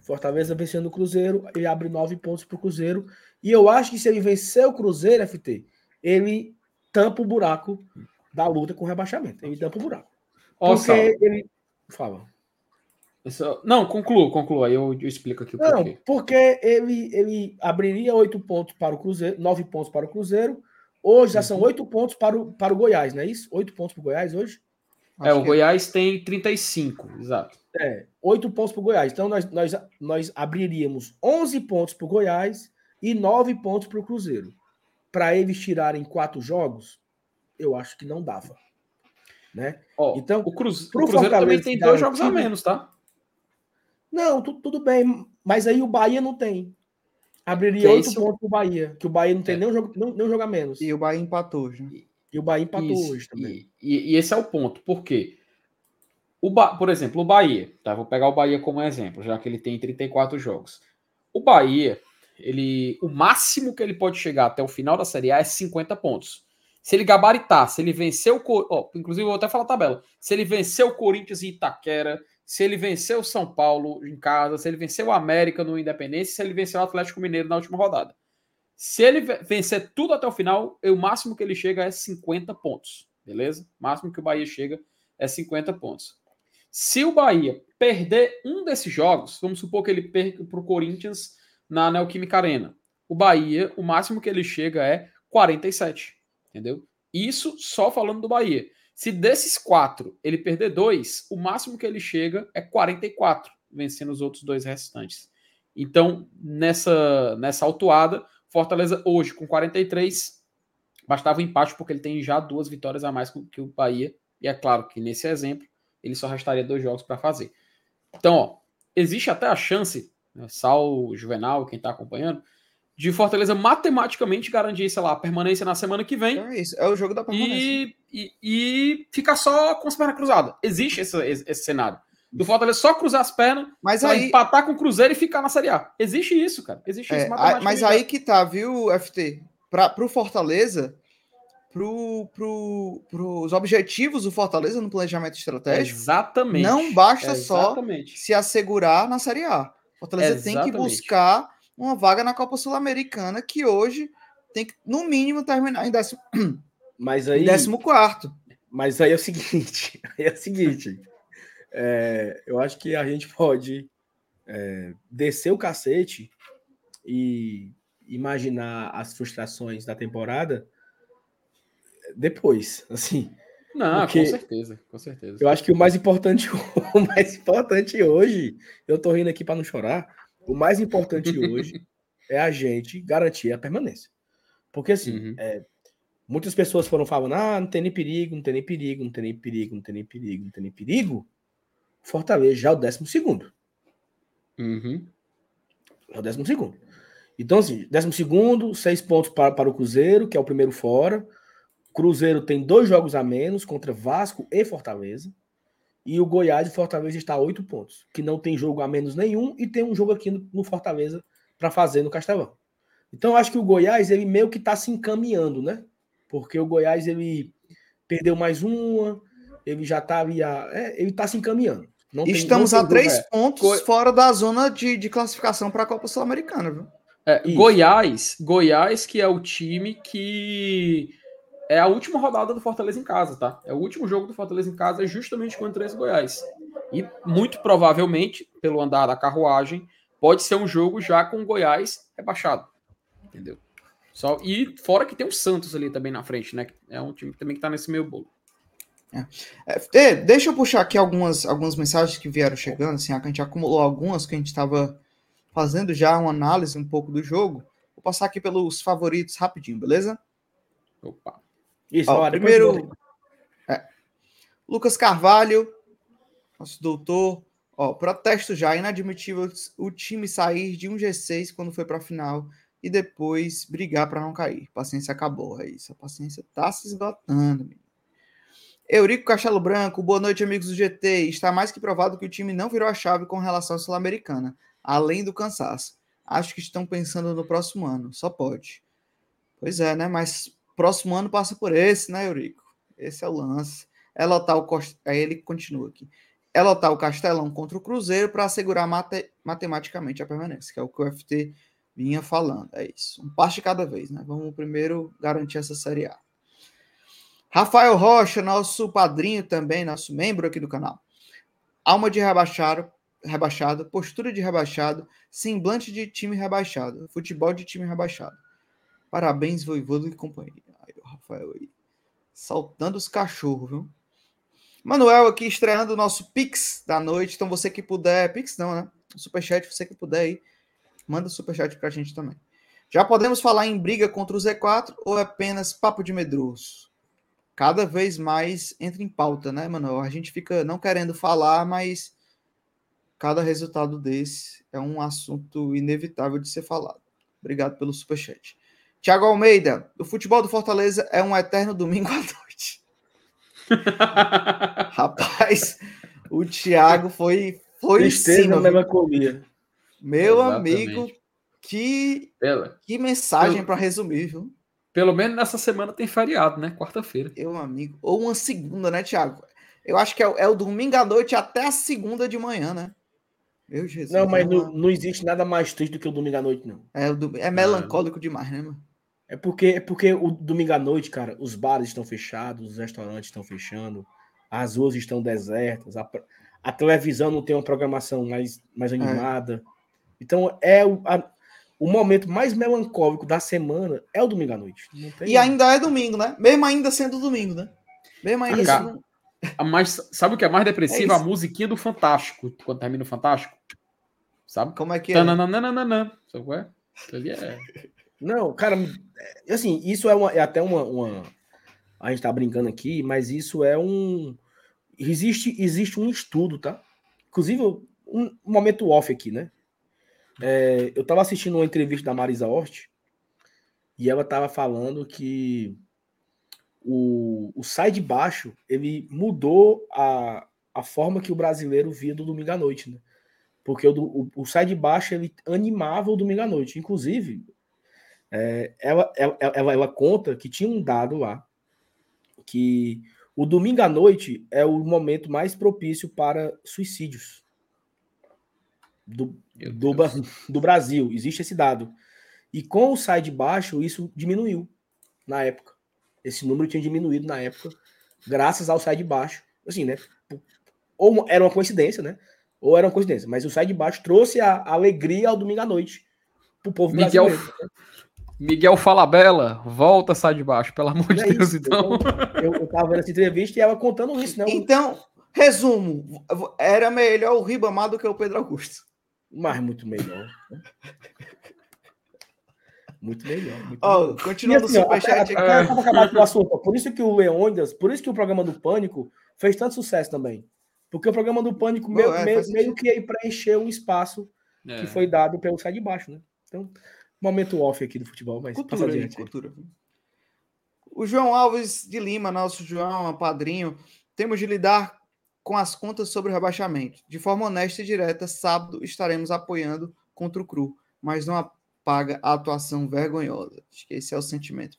Fortaleza vencendo o Cruzeiro, ele abre nove pontos para o Cruzeiro. E eu acho que se ele vencer o Cruzeiro, FT, ele tampa o buraco da luta com o rebaixamento. Ele tampa o buraco. Porque ele. Fala. Isso... Não, conclua, conclua. Aí eu, eu explico aqui o Não, porquê. porque ele, ele abriria oito pontos para o Cruzeiro, nove pontos para o Cruzeiro. Hoje já são uhum. oito pontos para o, para o Goiás, não é isso? Oito pontos para o Goiás hoje? é, o é. Goiás tem 35, exato. É, 8 pontos para o Goiás. Então, nós, nós, nós abriríamos 11 pontos para o Goiás e 9 pontos para o Cruzeiro. Para eles tirarem quatro jogos, eu acho que não dava. Né? Oh, então, o, Cruz, o Cruzeiro também tem dois jogos a menos, tá? Não, tu, tudo bem, mas aí o Bahia não tem. Abriria oito pontos para o Bahia, que o Bahia não tem é. nem, um jogo, nem, nem um jogo a menos. E o Bahia empatou, né? E o Bahia empatou Isso. hoje também. E, e, esse é o ponto. Por quê? O ba... Por exemplo, o Bahia. Tá? Vou pegar o Bahia como exemplo, já que ele tem 34 jogos. O Bahia, ele, o máximo que ele pode chegar até o final da Série A é 50 pontos. Se ele gabaritar, se ele vencer o. Oh, inclusive, vou até falar a tabela. Se ele vencer o Corinthians em Itaquera, se ele vencer o São Paulo em casa, se ele vencer o América no Independência, se ele vencer o Atlético Mineiro na última rodada. Se ele vencer tudo até o final, o máximo que ele chega é 50 pontos, beleza? O máximo que o Bahia chega é 50 pontos. Se o Bahia perder um desses jogos, vamos supor que ele perca para o Corinthians na Neoquímica Arena. O Bahia, o máximo que ele chega é 47, entendeu? Isso só falando do Bahia. Se desses quatro ele perder dois, o máximo que ele chega é 44, vencendo os outros dois restantes. Então, nessa, nessa autuada, Fortaleza hoje com 43, bastava o um empate porque ele tem já duas vitórias a mais que o Bahia. E é claro que nesse exemplo ele só restaria dois jogos para fazer. Então, ó, existe até a chance, né, Sal, Juvenal, quem está acompanhando, de Fortaleza matematicamente garantir, sei lá, a permanência na semana que vem. É isso, é o jogo da permanência. E, e, e ficar só com as pernas cruzadas. Existe esse, esse, esse cenário do Fortaleza só cruzar as pernas, mas aí empatar com o Cruzeiro e ficar na Série A. Existe isso, cara. Existe é, isso. Mas aí que tá, viu, FT? Para pro Fortaleza, pro, pro, pros objetivos do Fortaleza no planejamento estratégico, exatamente. não basta exatamente. só se assegurar na Série A. Fortaleza tem que buscar uma vaga na Copa Sul-Americana que hoje tem que, no mínimo, terminar em décimo, (clears throat) mas aí, décimo quarto. Mas aí é o seguinte, (laughs) aí é o seguinte, é, eu acho que a gente pode é, descer o cacete e imaginar as frustrações da temporada depois, assim. Não, com certeza, com certeza. Eu acho que o mais importante, (laughs) o mais importante hoje, eu tô rindo aqui para não chorar. O mais importante hoje (laughs) é a gente garantir a permanência. Porque assim, uhum. é, muitas pessoas foram falando: ah, não tem nem perigo, não tem nem perigo, não tem nem perigo, não tem nem perigo, não tem nem perigo. Fortaleza já é o décimo segundo. Uhum. É o décimo segundo. Então, assim, décimo segundo, seis pontos para, para o Cruzeiro, que é o primeiro fora. Cruzeiro tem dois jogos a menos contra Vasco e Fortaleza. E o Goiás e Fortaleza está a oito pontos, que não tem jogo a menos nenhum e tem um jogo aqui no, no Fortaleza para fazer no Castelão. Então, acho que o Goiás, ele meio que está se encaminhando, né? Porque o Goiás, ele perdeu mais uma, ele já está ali, a, é, ele está se encaminhando. Não Estamos tem, a três é. pontos fora da zona de, de classificação para a Copa Sul-Americana, viu? É, Goiás, Goiás que é o time que é a última rodada do Fortaleza em casa, tá? É o último jogo do Fortaleza em casa, é justamente contra esse Goiás. E muito provavelmente, pelo andar da carruagem, pode ser um jogo já com o Goiás rebaixado. Entendeu? Só, e fora que tem o Santos ali também na frente, né? É um time também que tá nesse meio bolo. É, deixa eu puxar aqui algumas, algumas mensagens que vieram chegando, assim, a gente acumulou algumas que a gente estava fazendo já uma análise um pouco do jogo. Vou passar aqui pelos favoritos rapidinho, beleza? Opa. Isso, Ó, primeiro. É, Lucas Carvalho, nosso doutor. Ó, protesto já, inadmitível o time sair de um G6 quando foi para a final e depois brigar para não cair. Paciência acabou, é isso. A paciência tá se esgotando. Menino. Eurico Castelo Branco, boa noite, amigos do GT. Está mais que provado que o time não virou a chave com relação à Sul-Americana, além do cansaço. Acho que estão pensando no próximo ano, só pode. Pois é, né? Mas próximo ano passa por esse, né, Eurico? Esse é o lance. É lotar o. Aí ele continua aqui. É lotar o Castelão contra o Cruzeiro para assegurar mate... matematicamente a permanência, que é o que o FT vinha falando. É isso. Um passo de cada vez, né? Vamos primeiro garantir essa Série A. Rafael Rocha, nosso padrinho também, nosso membro aqui do canal. Alma de rebaixado, rebaixado, postura de rebaixado, semblante de time rebaixado, futebol de time rebaixado. Parabéns, Voivodo e companhia. Rafael aí. Saltando os cachorros, viu? Manuel aqui estreando o nosso Pix da noite. Então, você que puder. Pix não, né? Superchat, você que puder aí. Manda superchat pra gente também. Já podemos falar em briga contra o Z4 ou é apenas papo de medroso? cada vez mais entra em pauta, né, Manuel? A gente fica não querendo falar, mas cada resultado desse é um assunto inevitável de ser falado. Obrigado pelo superchat. Tiago Almeida, o futebol do Fortaleza é um eterno domingo à noite. (laughs) Rapaz, o Thiago foi, foi Tristeza, em cima. Melancolia. Meu Exatamente. amigo, que, que mensagem para resumir, viu? Pelo menos nessa semana tem feriado, né? Quarta-feira. Eu, amigo. Ou uma segunda, né, Thiago? Eu acho que é, é, o domingo à noite até a segunda de manhã, né? Meu Jesus. Não, mas é não, não, existe nada mais triste do que o domingo à noite, não. É, é melancólico demais, né, mano? É porque, é porque o domingo à noite, cara, os bares estão fechados, os restaurantes estão fechando, as ruas estão desertas, a, a televisão não tem uma programação mais, mais é. animada. É. Então, é o, a, o momento mais melancólico da semana é o domingo à noite. E ainda é domingo, né? Mesmo ainda sendo domingo, né? Mesmo ainda Cara, sendo... a mais, sabe o que é mais depressivo? É a musiquinha do Fantástico, quando termina o Fantástico. Sabe? Como é que é? Tananana, sabe qual é? Ali é... Não, cara, é, assim, isso é, uma, é até uma, uma, A gente tá brincando aqui, mas isso é um. Existe, existe um estudo, tá? Inclusive, um momento off aqui, né? É, eu estava assistindo uma entrevista da Marisa Hort e ela estava falando que o, o Sai de Baixo ele mudou a, a forma que o brasileiro via do domingo à noite, né? Porque o, o, o Sai de Baixo ele animava o domingo à noite. Inclusive, é, ela, ela, ela, ela conta que tinha um dado lá que o domingo à noite é o momento mais propício para suicídios do, do, do, Brasil. Existe esse dado. E com o sai de baixo, isso diminuiu na época. Esse número tinha diminuído na época, graças ao sai de baixo. Assim, né? Ou era uma coincidência, né? Ou era uma coincidência. Mas o sai de baixo trouxe a alegria ao domingo à noite pro povo Miguel, brasileiro. Miguel Falabella, volta sai de baixo, pelo amor é de Deus, isso. então. Eu, eu tava vendo essa entrevista e ela contando isso, né? Então, resumo, era melhor o Ribamar do que o Pedro Augusto. Mas muito melhor. Muito melhor. Muito oh, melhor. Continuando assim, o superchat. Assunto, por isso que o Leônidas, por isso que o programa do Pânico fez tanto sucesso também. Porque o programa do Pânico meio, é, meio, meio que preencheu um espaço é. que foi dado pelo sai de baixo, né? Então, momento off aqui do futebol, mas cultura, passa adiante. Cultura. O João Alves de Lima, nosso João, padrinho, temos de lidar com as contas sobre o rebaixamento. De forma honesta e direta, sábado estaremos apoiando contra o Cru, mas não apaga a atuação vergonhosa. Acho que esse é o sentimento.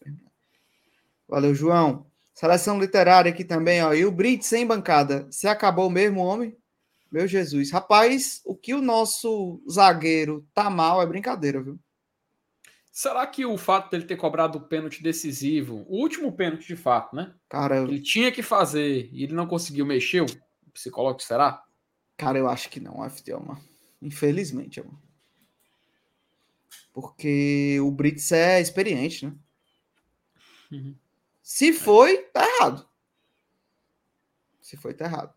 Valeu, João. Seleção literária aqui também, ó. E o Brits sem bancada. Se acabou mesmo, homem? Meu Jesus. Rapaz, o que o nosso zagueiro tá mal é brincadeira, viu? Será que o fato dele ter cobrado o pênalti decisivo, o último pênalti de fato, né? Cara, ele tinha que fazer e ele não conseguiu mexer, psicólogo, será? Cara, eu acho que não, FT, mano. Infelizmente, mano. Porque o Brits é experiente, né? Uhum. Se foi, tá errado. Se foi, tá errado.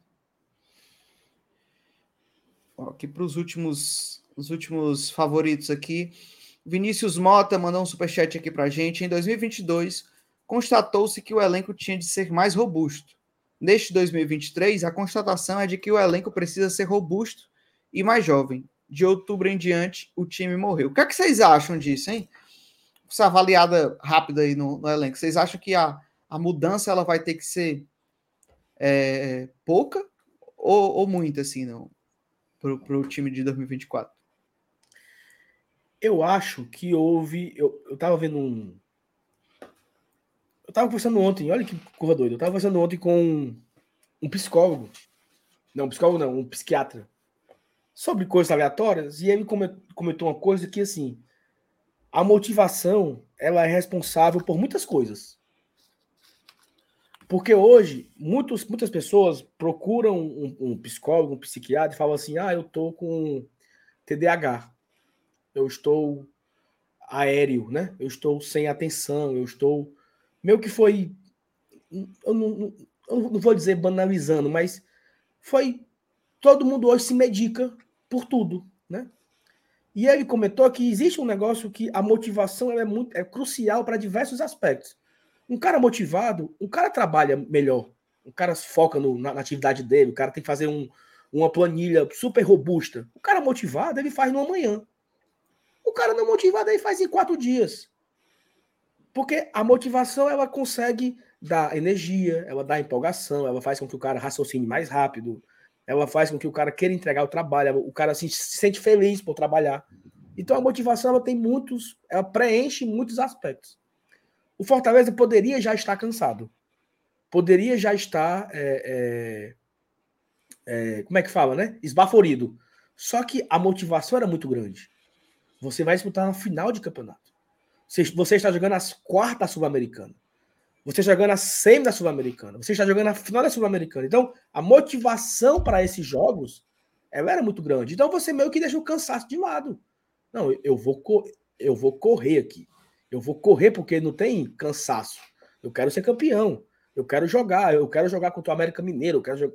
aqui para os últimos, os últimos favoritos aqui. Vinícius Mota mandou um superchat aqui para gente. Em 2022, constatou-se que o elenco tinha de ser mais robusto. Neste 2023, a constatação é de que o elenco precisa ser robusto e mais jovem. De outubro em diante, o time morreu. O que, é que vocês acham disso, hein? Essa avaliada rápida aí no, no elenco. Vocês acham que a, a mudança ela vai ter que ser é, pouca ou, ou muita, assim, não? Para o time de 2024? Eu acho que houve. Eu, eu tava vendo um. Eu tava conversando ontem, olha que curva doida. Eu tava conversando ontem com um psicólogo. Não, um psicólogo não, um psiquiatra. Sobre coisas aleatórias. E ele comentou uma coisa que, assim. A motivação, ela é responsável por muitas coisas. Porque hoje, muitos, muitas pessoas procuram um, um, psicólogo, um psiquiatra e falam assim: ah, eu tô com TDAH, eu estou aéreo, né? Eu estou sem atenção, eu estou. Meio que foi. Eu não, eu não vou dizer banalizando, mas foi. Todo mundo hoje se medica por tudo, né? E ele comentou que existe um negócio que a motivação é muito é crucial para diversos aspectos. Um cara motivado, um cara trabalha melhor. O cara foca no, na, na, atividade dele, o cara tem que fazer um, uma planilha super robusta. O cara motivado, ele faz no amanhã. O cara não motivado, ele faz em quatro dias. Porque a motivação, ela consegue dar energia, ela dá empolgação, ela faz com que o cara raciocine mais rápido, ela faz com que o cara queira entregar o trabalho, o cara se sente feliz por trabalhar. Então a motivação ela tem muitos, ela preenche muitos aspectos. O Fortaleza poderia já estar cansado. Poderia já estar. É, é, é, como é que fala, né? Esbaforido. Só que a motivação era muito grande. Você vai disputar na final de campeonato. Você, está jogando as quartas da Sul-Americana. Você está jogando a semi da Sul-Americana. Você está jogando a final da Sul-Americana. Então, a motivação para esses jogos ela era muito grande. Então, você meio que deixa o cansaço de lado. Não, eu vou, eu vou correr aqui. Eu vou correr porque não tem cansaço. Eu quero ser campeão. Eu quero jogar. Eu quero jogar contra o América Mineiro. Eu quero jogar...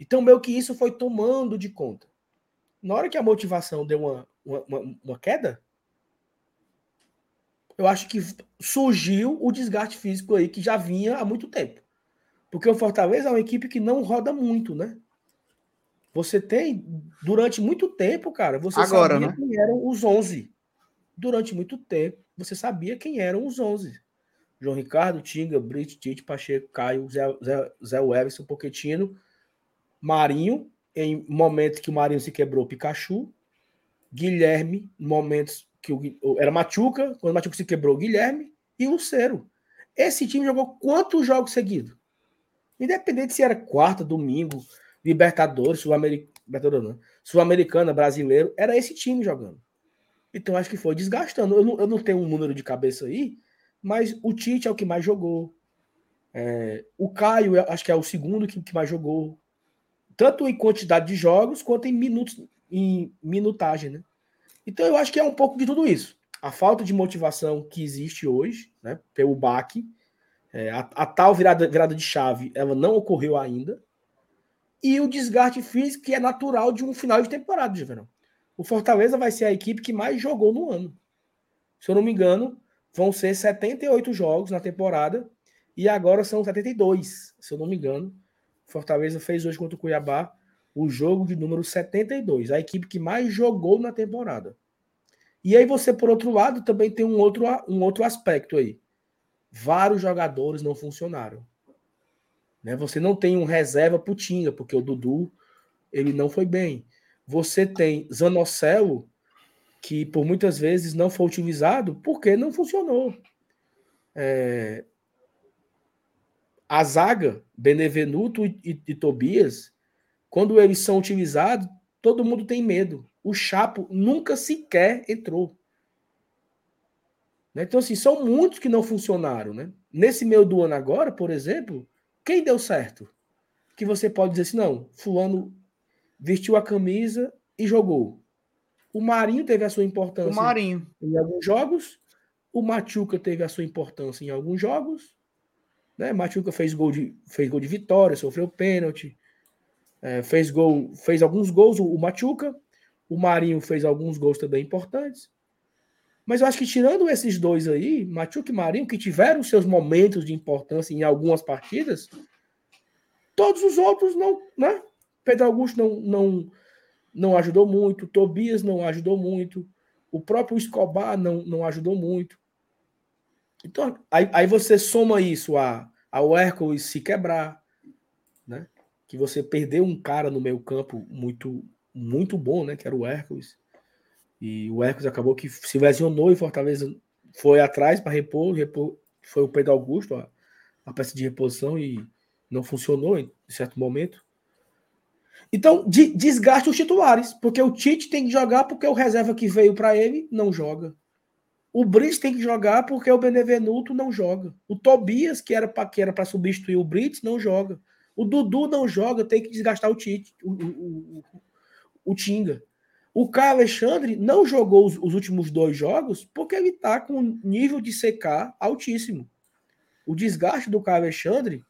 Então, meio que isso foi tomando de conta. Na hora que a motivação deu uma, uma, uma, uma queda, eu acho que surgiu o desgaste físico aí que já vinha há muito tempo. Porque o Fortaleza é uma equipe que não roda muito, né? Você tem, durante muito tempo, cara, você Agora, sabia né? quem eram os 11. Durante muito tempo você sabia quem eram os 11. João Ricardo, Tinga, Brito, Tite, Pacheco, Caio, Zé, Zé, Zé Everson, Poquetino, Marinho, em momentos que o Marinho se quebrou, Pikachu, Guilherme, momentos que o, era Machuca, quando o Machuca se quebrou, Guilherme e Lucero. Esse time jogou quantos jogos seguidos? Independente se era quarta, domingo, Libertadores, Sul-Americana, Sul brasileiro, era esse time jogando. Então acho que foi desgastando. Eu não, eu não tenho um número de cabeça aí, mas o Tite é o que mais jogou. É, o Caio, acho que é o segundo que, que mais jogou. Tanto em quantidade de jogos quanto em minutos, em minutagem, né? Então eu acho que é um pouco de tudo isso. A falta de motivação que existe hoje, né? Pelo baque. É, a, a, tal virada, virada de chave, ela não ocorreu ainda. E o desgaste físico que é natural de um final de temporada, de verão o Fortaleza vai ser a equipe que mais jogou no ano. Se eu não me engano, vão ser 78 jogos na temporada e agora são 72, se eu não me engano. Fortaleza fez hoje contra o Cuiabá o jogo de número 72, a equipe que mais jogou na temporada. E aí você, por outro lado, também tem um outro, um outro aspecto aí. Vários jogadores não funcionaram. Né? Você não tem um reserva putinha, porque o Dudu ele não foi bem. Você tem Zanocelo, que por muitas vezes não foi utilizado porque não funcionou. É... A zaga, Benevenuto e, e, e Tobias, quando eles são utilizados, todo mundo tem medo. O Chapo nunca sequer entrou. Né? Então, assim, são muitos que não funcionaram. Né? Nesse meio do ano agora, por exemplo, quem deu certo? Que você pode dizer assim, não, fulano vestiu a camisa e jogou. O Marinho teve a sua importância O Marinho. em alguns jogos. O Machuca teve a sua importância em alguns jogos. Né? Machuca fez gol de, fez gol de vitória, sofreu pênalti. É, fez gol, fez alguns gols, o, Machuca. O Marinho fez alguns gols também importantes. Mas eu acho que tirando esses dois aí, Machuca e Marinho, que tiveram seus momentos de importância em algumas partidas, todos os outros não, né? Pedro Augusto não, não, não ajudou muito, Tobias não ajudou muito, o próprio Escobar não, não ajudou muito. Então, aí, aí você soma isso a, ao Hércules se quebrar? Que você perdeu um cara no meio campo muito, muito bom, né? Que era o Hércules. E o Hércules acabou que se lesionou e Fortaleza foi atrás para repor, repor. Foi o Pedro Augusto, a, a peça de reposição, e não funcionou em certo momento. Então, de, desgaste os titulares, porque o Tite tem que jogar porque o reserva que veio para ele não joga. O Brits tem que jogar porque o Benevenuto não joga. O Tobias, que era para substituir o Brits, não joga. O Dudu não joga, tem que desgastar o Tite, o, o, o, o Tinga. O Caio Alexandre não jogou os, os, últimos dois jogos porque ele está com um nível de CK altíssimo. O desgaste do Caio Alexandre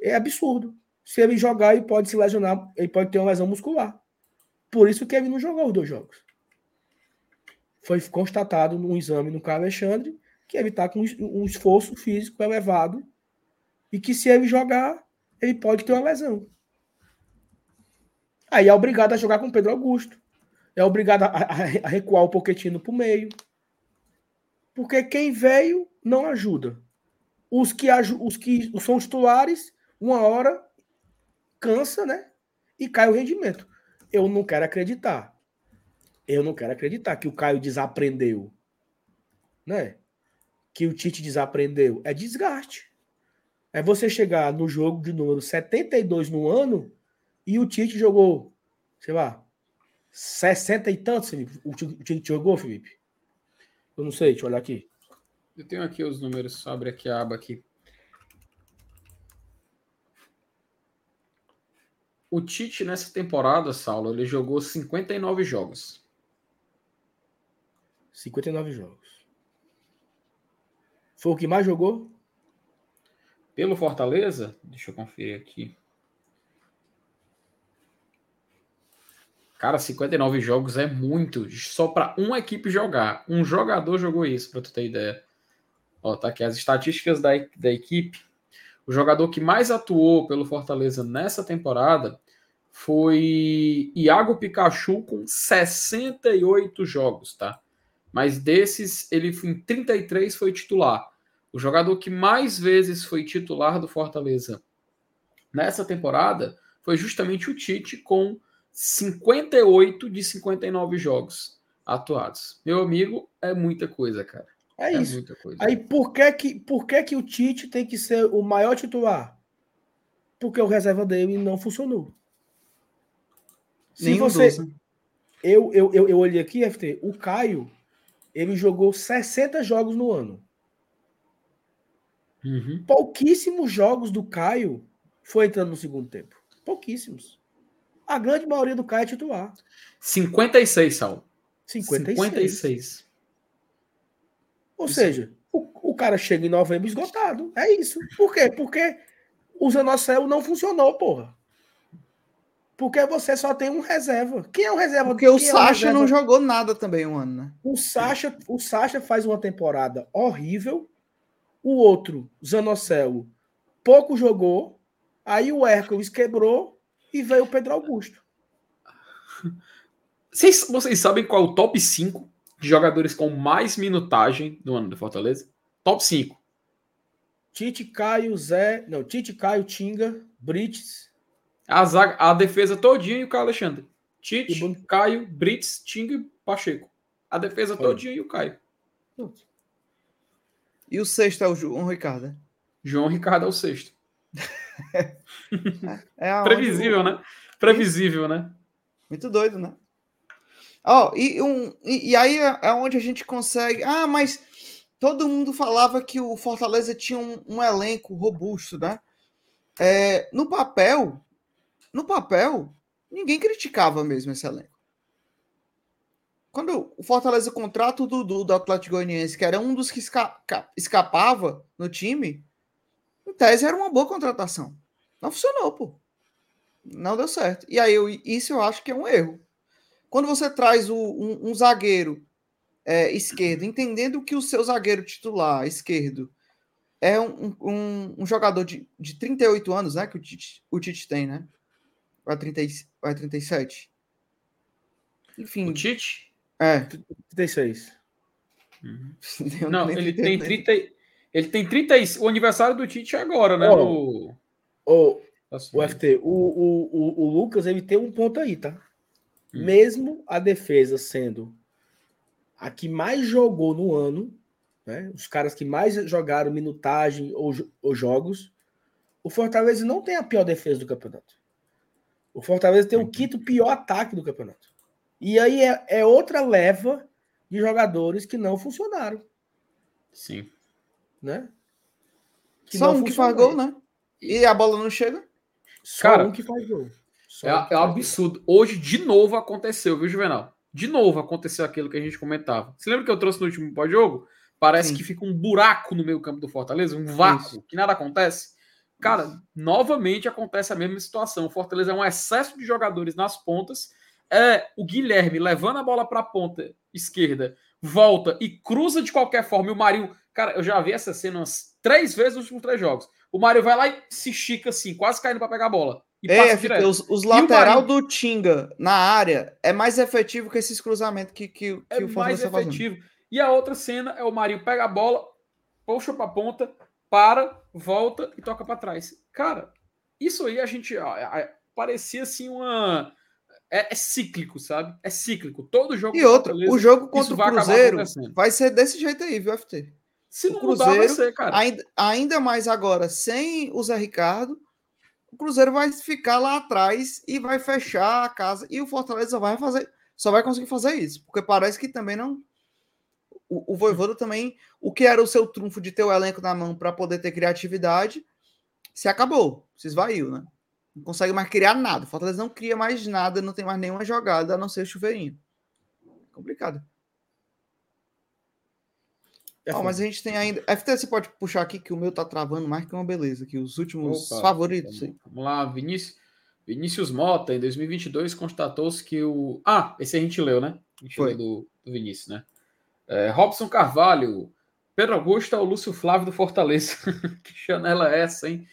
é absurdo. Se ele jogar, ele pode se lesionar, ele pode ter uma lesão muscular. Por isso que ele não jogou os dois jogos. Foi constatado num exame no Caio Alexandre que ele está com um esforço físico elevado e que se ele jogar, ele pode ter uma lesão. Aí é obrigado a jogar com Pedro Augusto. É obrigado a, a, a recuar o Poquetino para o meio. Porque quem veio não ajuda. Os que, os que são titulares, uma hora cansa, né? E cai o rendimento. Eu não quero acreditar. Eu não quero acreditar que o Caio desaprendeu. Né? Que o Tite desaprendeu. É desgaste. É você chegar no jogo de número 72 no ano e o Tite jogou, sei lá, 60 e tantos, Felipe. O Tite jogou, Felipe? Eu não sei, deixa eu olhar aqui. Eu tenho aqui os números, abre aqui a aba aqui. O Tite nessa temporada, Saulo, ele jogou 59 jogos. 59 jogos. Foi o que mais jogou? Pelo Fortaleza? Deixa eu conferir aqui. Cara, 59 jogos é muito. Só para uma equipe jogar. Um jogador jogou isso, para tu ter ideia. Ó, tá aqui as estatísticas da, da equipe. O jogador que mais atuou pelo Fortaleza nessa temporada foi Iago Pikachu com 68 jogos, tá? Mas desses, ele em 33 foi titular. O jogador que mais vezes foi titular do Fortaleza nessa temporada foi justamente o Tite com 58 de 59 jogos atuados. Meu amigo, é muita coisa, cara. É, é isso. Aí por que que, por que que o Tite tem que ser o maior titular? Porque o reserva dele não funcionou. Se você. Eu, eu, eu, eu olhei aqui, FT, o Caio, ele jogou 60 jogos no ano. Uhum. Pouquíssimos jogos do Caio foi entrando no segundo tempo. Pouquíssimos. A grande maioria do Caio é titular. 56, Sal. 56. 56. Ou isso. seja, o, o cara chega em novembro esgotado. É isso. Por quê? Porque o Zanocelo não funcionou, porra. Porque você só tem um reserva. Quem é o reserva? Porque o Sacha é o não jogou nada também um ano, né? O Sacha, o Sacha faz uma temporada horrível. O outro, Zanocelo, pouco jogou. Aí o Hércules quebrou e veio o Pedro Augusto. (laughs) Vocês, vocês sabem qual é o top 5 de jogadores com mais minutagem no ano do Fortaleza? Top 5. Tite, Caio, Zé. Não, Tite, Caio, Tinga, Brites, a, zaga, a defesa todinha e o Caio Alexandre. Tite, Caio, Brits, Ting e Pacheco. A defesa todinha e o Caio. E o sexto é o João Ricardo, né? João Ricardo é o sexto. (laughs) é Previsível, né? Previsível, né? Muito doido, né? Ó, oh, e, um, e, e, aí é, é onde a gente consegue. Ah, mas todo mundo falava que o Fortaleza tinha um, um elenco robusto, né? É, no papel, no papel, ninguém criticava mesmo esse elenco. Quando o Fortaleza contrata o Dudu do Atlético Goianiense, que era um dos que esca escapava no time, em tese era uma boa contratação. Não funcionou, pô. Não deu certo. E aí, eu, isso eu acho que é um erro. Quando você traz o, um, um, zagueiro é, esquerdo, entendendo que o seu zagueiro titular esquerdo é um, um, um, jogador de, de 38 anos, né? Que o Tite, o Tite tem, né? Vai 30, vai 37. Enfim. O Tite? É. 36. Uhum. (laughs) Não, ele tem 30. Ele tem 30. O aniversário do Tite é agora, né? Oh, no... oh, o FT, o, o, o, o, Lucas, ele tem um ponto aí, tá? Hum. Mesmo a defesa sendo a que mais jogou no ano, né? Os caras que mais jogaram minutagem ou, ou jogos, o Fortaleza não tem a pior defesa do campeonato. O Fortaleza tem o uhum. quinto pior ataque do campeonato. E aí é, é outra leva de jogadores que não funcionaram. Sim. Né? Que Só um que faz gol, né? E a bola não chega? Só Cara, um que faz gol. Só é, um é um absurdo. Gol. Hoje, de novo, aconteceu, viu, Juvenal? De novo aconteceu aquilo que a gente comentava. Você lembra que eu trouxe no último pós-jogo? Parece Sim. que fica um buraco no meio campo do Fortaleza, um vácuo, Isso. que nada acontece. Cara, Isso. novamente acontece a mesma situação. O Fortaleza é um excesso de jogadores nas pontas. É o Guilherme levando a bola para a ponta esquerda, volta e cruza de qualquer forma. E o Marinho, cara, eu já vi essa cena umas três vezes nos últimos três jogos. O Mário vai lá e se estica assim, quase caindo para pegar a bola. E é, passa os, os lateral Marinho... do Tinga na área é mais efetivo que esses cruzamentos que, que, que é o mais tá efetivo. Fazendo. E a outra cena é o Marinho pega a bola, puxa para a ponta, para, volta e toca para trás. Cara, isso aí a gente ó, parecia assim uma é, é, cíclico, sabe? É cíclico. Todo jogo. E outra, o jogo contra o Cruzeiro vai ser desse jeito aí, viu, FT? Se o Cruzeiro, mudar, vai ser, cara. Ainda, ainda mais agora, sem o Zé Ricardo, o Cruzeiro vai ficar lá atrás e vai fechar a casa. E o Fortaleza vai fazer, só vai conseguir fazer isso, porque parece que também não. O, o Voivoda também, o que era o seu trunfo de ter o elenco na mão para poder ter criatividade, se acabou, se esvaiu, né? Não consegue mais criar nada. O Fortaleza não cria mais nada, não tem mais nenhuma jogada a não ser o chuveirinho. Complicado. É oh, mas a gente tem ainda. FT, você pode puxar aqui que o meu tá travando mais que uma beleza, que os últimos Opa, favoritos. Vamos, vamos lá, Vinícius. Vinícius Mota, em 2022, constatou-se que o. Ah, esse a gente leu, né? A gente Foi. leu do, do Vinícius, né? É, Robson Carvalho, Pedro Augusto é o Lúcio Flávio do Fortaleza. (laughs) que janela é essa, hein?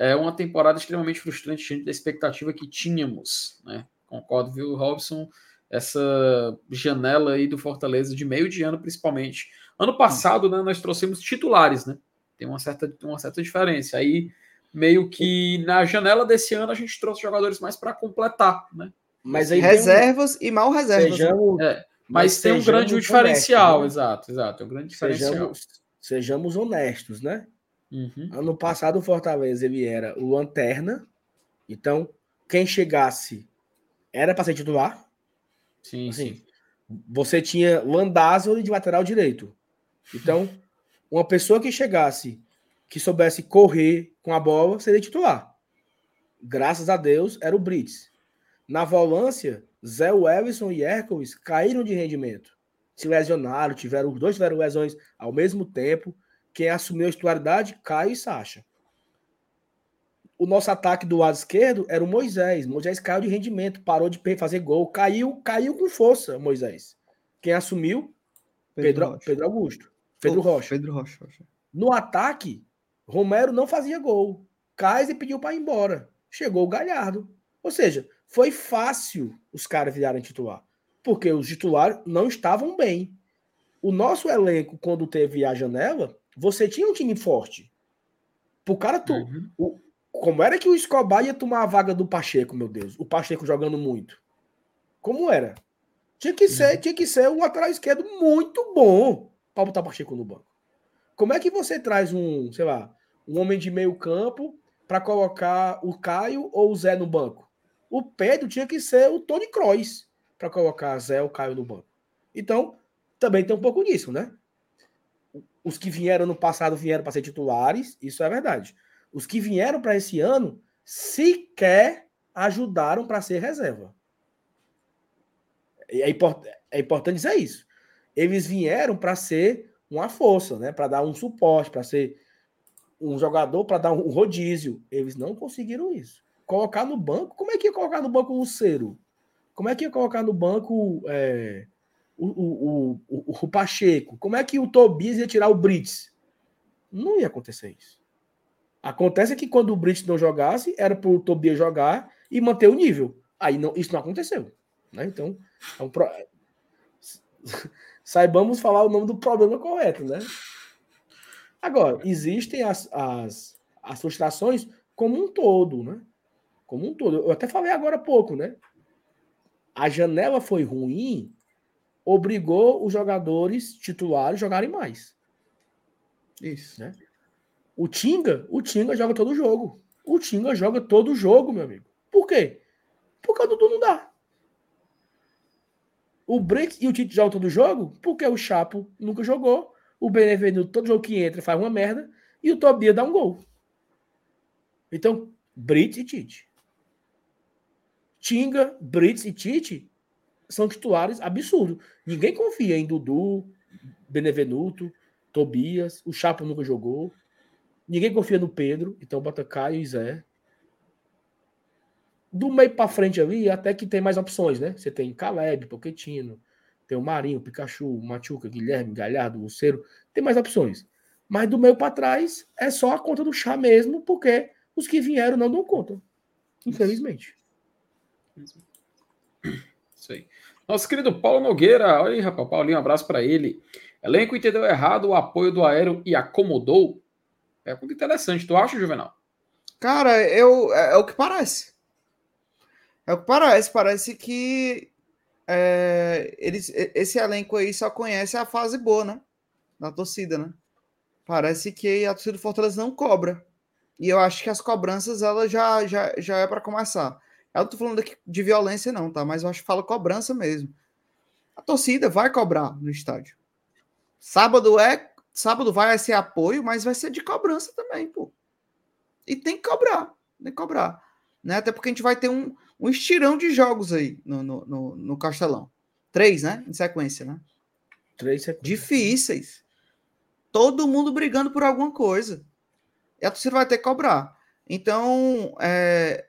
É uma temporada extremamente frustrante diante da expectativa que tínhamos, né? Concordo, viu, Robson? Essa janela aí do Fortaleza de meio de ano, principalmente Ano passado, né, nós trouxemos titulares, né? Tem uma certa, uma certa diferença. Aí, meio que na janela desse ano, a gente trouxe jogadores mais para completar, né? Mas aí reservas um... e mal reservas. Né? Sejamos, é, mas, mas tem um grande diferencial, né? exato, exato. um grande diferencial. Sejamos, sejamos honestos, né? Uhum. Ano passado, o Fortaleza ele era o lanterna. Então, quem chegasse era para ser titular. Sim, assim, sim. Você tinha Landázuri de lateral direito. Então, (laughs) uma pessoa que chegasse, que soubesse correr com a bola, seria titular. Graças a Deus, era o Brits. Na volância, Zé Wellison e Hércules caíram de rendimento. Se lesionaram, tiveram, os dois tiveram lesões ao mesmo tempo. Quem assumiu a titularidade, Caio e Sacha. O nosso ataque do lado esquerdo era o Moisés. Moisés caiu de rendimento, parou de fazer gol, caiu, caiu com força, Moisés. Quem assumiu? Pedro, Pedro, Pedro Augusto. Pedro Rocha. Pedro Rocha. No ataque, Romero não fazia gol. Kaiser pediu para ir embora. Chegou o Galhardo. Ou seja, foi fácil os caras virarem titular. Porque os titulares não estavam bem. O nosso elenco, quando teve a janela, você tinha um time forte. Pro cara, tu, uhum. o, como era que o Escobar ia tomar a vaga do Pacheco, meu Deus? O Pacheco jogando muito. Como era? Tinha que ser, uhum. tinha que ser um lateral esquerdo muito bom para botar Pacheco no banco. Como é que você traz um, sei lá, um homem de meio campo para colocar o Caio ou o Zé no banco? O Pedro tinha que ser o Tony Kroos para colocar Zé ou Caio no banco. Então, também tem um pouco disso, né? Os que vieram no passado vieram para ser titulares, isso é verdade. Os que vieram para esse ano sequer ajudaram para ser reserva. é, import, é importante dizer isso. Eles vieram para ser uma força, né? Para dar um suporte, para ser um jogador, para dar um rodízio. Eles não conseguiram isso. Colocar no banco, como é que ia colocar no banco o Cero? Como é que ia colocar no banco é, o, o, o, o, Pacheco? Como é que o Tobias ia tirar o Brits? Não ia acontecer isso. Acontece que quando o Brits não jogasse, era para o Tobias jogar e manter o nível. Aí não, isso não aconteceu. Né? Então, é um pro... (laughs) saibamos falar o nome do problema correto, né? Agora, existem as, as, as frustrações como um todo, né? Como um todo. Eu até falei agora há pouco, né? A janela foi ruim, obrigou os jogadores titulares a jogarem mais. Isso. Né? O Tinga, o Tinga joga todo jogo. O Tinga joga todo jogo, meu amigo. Por quê? Porque o Dudu não dá. O Brits e o Tite jogam todo jogo porque o Chapo nunca jogou. O Benevenuto, todo jogo que entra, faz uma merda. E o Tobias dá um gol. Então, Brits e Tite. Tinga, Brits e Tite são titulares absurdos. Ninguém confia em Dudu, Benevenuto, Tobias. O Chapo nunca jogou. Ninguém confia no Pedro. Então bota Caio e Zé do meio para frente ali, até que tem mais opções, né? Você tem Caleb, Poquetino, tem o Marinho, Pikachu, Machuca, Guilherme, Galhardo, Luceiro, tem mais opções. Mas do meio para trás é só a conta do chá mesmo, porque os que vieram não dão conta. Infelizmente. Isso aí. Nosso querido Paulo Nogueira, olha aí, rapaz, Paulinho, um abraço para ele. Elenco entendeu errado o apoio do aéreo e acomodou. É muito interessante. Tu acha, Juvenal? Cara, eu, é, é o que parece. É o que parece. Parece que é, eles, esse elenco aí só conhece a fase boa, né? Da torcida, né? Parece que a torcida do Fortaleza não cobra. E eu acho que as cobranças, ela já, já, já é para começar. Eu não tô falando aqui de violência, não, tá? Mas eu acho que fala cobrança mesmo. A torcida vai cobrar no estádio. Sábado é. Sábado vai ser apoio, mas vai ser de cobrança também, pô. E tem que cobrar. Tem que cobrar. Né? Até porque a gente vai ter um, um estirão de jogos aí no, no, no, no Castelão. Três, né? Em sequência, né? Três sequências. Difíceis. Todo mundo brigando por alguma coisa. E a torcida vai ter que cobrar. Então, é...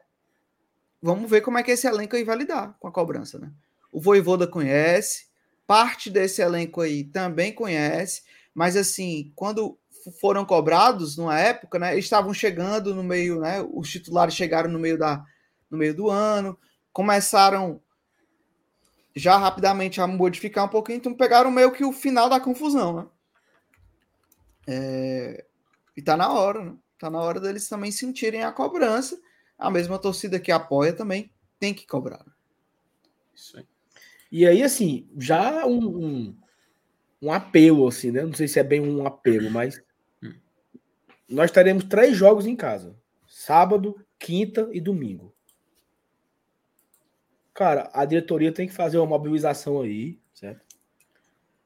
vamos ver como é que esse elenco aí vai lidar com a cobrança, né? O Voivoda conhece, parte desse elenco aí também conhece, mas assim, quando foram cobrados numa época, né? Eles estavam chegando no meio, né? Os titulares chegaram no meio da, no meio do ano, começaram já rapidamente a modificar um pouquinho, então pegaram meio que o final da confusão, né? É... E tá na hora, né? Tá na hora deles também sentirem a cobrança. A mesma torcida que apoia também tem que cobrar. Isso aí. E aí, assim, já um, um, um, apelo, assim, né? Não sei se é bem um apelo, mas hum. nós teremos três jogos em casa: sábado, quinta e domingo. Cara, a diretoria tem que fazer uma mobilização aí, certo?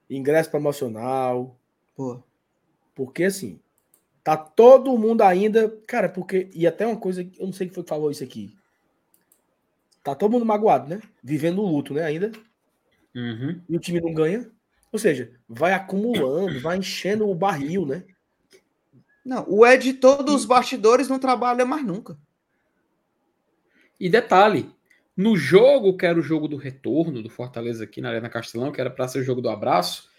Ingresso promocional. Pô. Porque assim, tá todo mundo ainda. Cara, porque. E até uma coisa, eu não sei quem foi que falou isso aqui. Tá todo mundo magoado, né? Vivendo o luto, né? Ainda. Uhum. E o time não ganha. Ou seja, vai acumulando, vai enchendo o barril, né? Não, o Ed, todos os bastidores não trabalha mais nunca. E detalhe, no jogo, que era o jogo do retorno do Fortaleza aqui na Arena Castelão, que era para ser o jogo do abraço,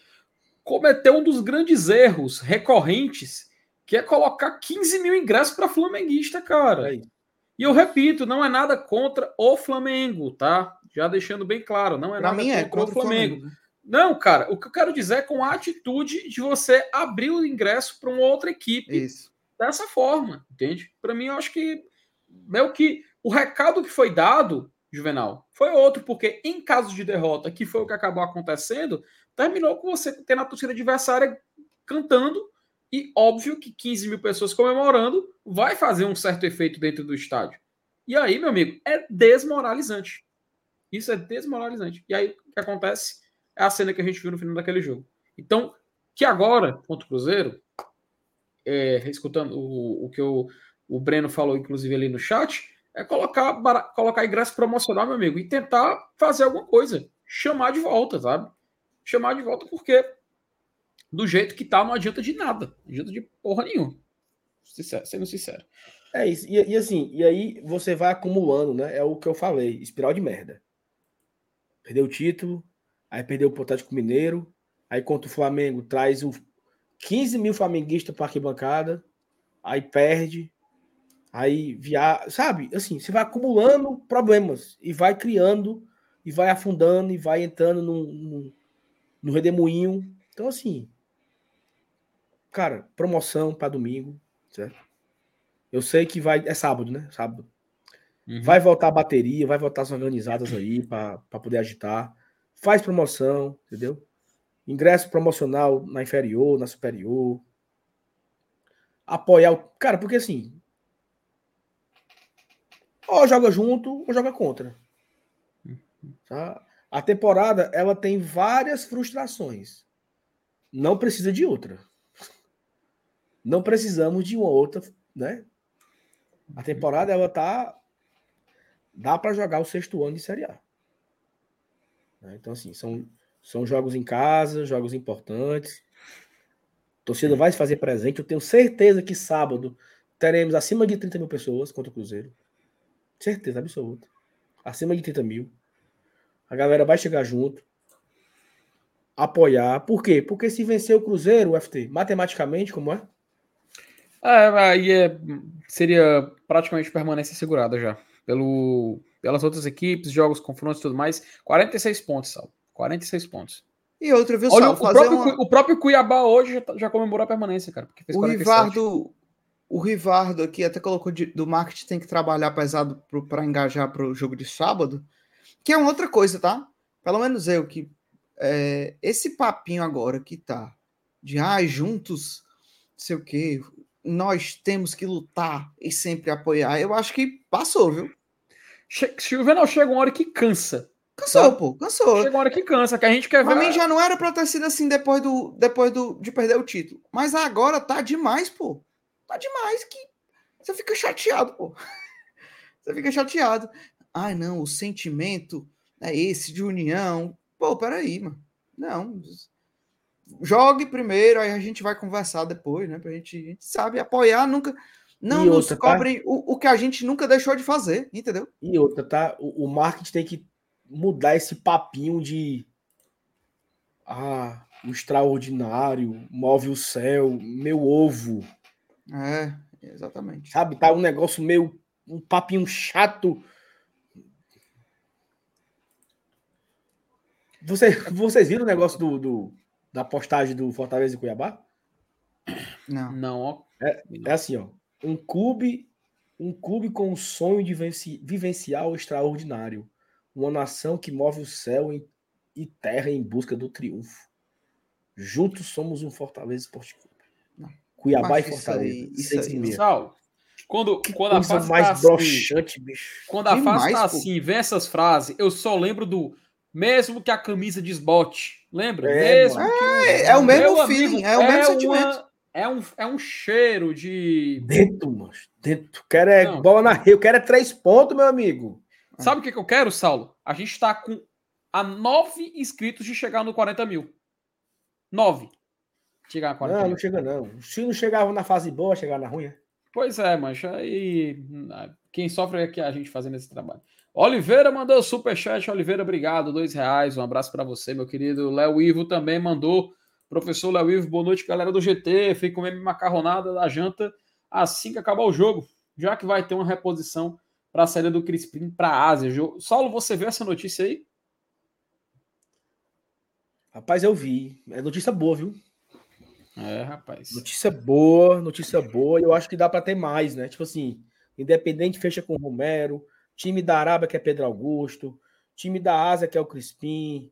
cometeu um dos grandes erros recorrentes, que é colocar 15 mil ingressos para flamenguista, cara. E eu repito, não é nada contra o Flamengo, tá? Já deixando bem claro, não é pra nada contra, é contra, o Flamengo. Flamengo. Né? Não, cara, o que eu quero dizer é com a atitude de você abrir o ingresso para uma outra equipe Isso. dessa forma, entende? Para mim, eu acho que meio que o recado que foi dado Juvenal. Foi outro, porque em caso de derrota, que foi o que acabou acontecendo, terminou com você tendo a torcida adversária cantando e óbvio que 15 mil pessoas comemorando vai fazer um certo efeito dentro do estádio. E aí, meu amigo, é desmoralizante. Isso é desmoralizante. E aí, o que acontece é a cena que a gente viu no final daquele jogo. Então, que agora, contra o Cruzeiro, é, escutando o, o que o, o Breno falou, inclusive, ali no chat, é colocar, colocar ingresso promocional, meu amigo, e tentar fazer alguma coisa. chamar de volta, sabe? Chamar de volta porque do jeito que tá não adianta de nada. Não adianta de porra nenhuma. Sincero, sendo sincero. É isso. E, e, assim, e aí você vai acumulando, né? É o que eu falei, espiral de merda. Perdeu o título, aí perdeu o Potático Mineiro, aí contra o Flamengo traz o 15 mil flamenguistas para arquibancada, aí perde, aí via, sabe? Assim, você vai acumulando problemas e vai criando e vai afundando e vai entrando no, redemoinho. Então, assim, cara, promoção para domingo, certo? Eu sei que vai. É sábado, né? Sábado. Uhum. Vai voltar a bateria, vai voltar as organizadas aí para poder agitar. Faz promoção, entendeu? Ingresso promocional na inferior, na superior. Apoiar o. Cara, porque assim. Ou joga junto ou joga contra. Tá? A temporada ela tem várias frustrações. Não precisa de outra. Não precisamos de uma outra, né? A temporada ela tá dá para jogar o sexto ano de Série A. Né? Então assim, são são jogos em casa, jogos importantes. A torcida vai se fazer presente. Eu tenho certeza que sábado teremos acima de 30 mil pessoas contra o Cruzeiro. Certeza absoluta. Acima de 30 mil. A galera vai chegar junto. Apoiar. Por quê? Porque se vencer o Cruzeiro, o FT, matematicamente, como é? É, aí é, seria praticamente permanência segurada já. Pelo, pelas outras equipes, jogos, confrontos e tudo mais. 46 pontos, Sal. 46 pontos. E outra, viu, Olha, o, próprio, uma... o próprio Cuiabá hoje já, tá, já comemorou a permanência, cara. Porque fez o Rivardo, o Rivardo aqui até colocou de, do marketing tem que trabalhar pesado para engajar para o jogo de sábado, que é uma outra coisa, tá? Pelo menos eu que é, esse papinho agora que tá de ah, juntos, não sei o que, nós temos que lutar e sempre apoiar. Eu acho que passou, viu? Che Juvenal chega uma hora que cansa. Cansou, tá? pô, cansou. Chega uma hora que cansa, que a gente quer ver. Pra mim já não era pra ter sido assim depois, do, depois do, de perder o título. Mas agora tá demais, pô. Tá demais que você fica chateado, pô. (laughs) Você fica chateado. Ai, não, o sentimento é esse de união. Pô, peraí, mano. Não. Jogue primeiro, aí a gente vai conversar depois, né? Pra gente, a gente sabe apoiar nunca. Não e nos outra, tá? cobrem tá? o, o que a gente nunca deixou de fazer, entendeu? E outra, tá? O, o marketing tem que mudar esse papinho de ah, o extraordinário, move o céu, meu ovo. É, exatamente. Sabe, tá um negócio meio um papinho chato. Você, (laughs) vocês viram o negócio do, do, da postagem do Fortaleza e Cuiabá? Não. Não, ó. É, é assim, ó. Um clube, um clube com um sonho de vivenciar o extraordinário uma nação que move o céu e terra em busca do triunfo. Juntos somos um Fortaleza Esporte Clube. Cuiabá e Fortaleza. Isso aí, isso aí. quando, quando a fase mais tá assim, broxante, bicho. Quando a fase tá assim e vem essas frases, eu só lembro do mesmo que a camisa desbote. Lembra? É, mesmo é, é, o mesmo feeling, é o é mesmo sentimento. É um, é um cheiro de. Dentro, mano. Dentro. Quero é Não. bola na rio, quero é três pontos, meu amigo. Sabe o que, que eu quero, Saulo? A gente está com a nove inscritos de chegar no 40 mil. Nove. Chegar a 40 não, mil. não chega não. Se não chegava na fase boa, chegar na ruim. É? Pois é, mas aí quem sofre é que a gente fazendo esse trabalho. Oliveira mandou superchat. Oliveira, obrigado. Dois reais. Um abraço para você, meu querido. Léo Ivo também mandou. Professor Léo Ivo, boa noite, galera do GT. Fiquem comendo macarronada da janta assim que acabar o jogo. Já que vai ter uma reposição para a saída do Crispim para a Ásia. Saulo, você viu essa notícia aí? Rapaz, eu vi. É notícia boa, viu? É, rapaz. Notícia boa, notícia boa. Eu acho que dá para ter mais, né? Tipo assim, Independente fecha com o Romero, time da Arábia que é Pedro Augusto, time da Ásia que é o Crispim,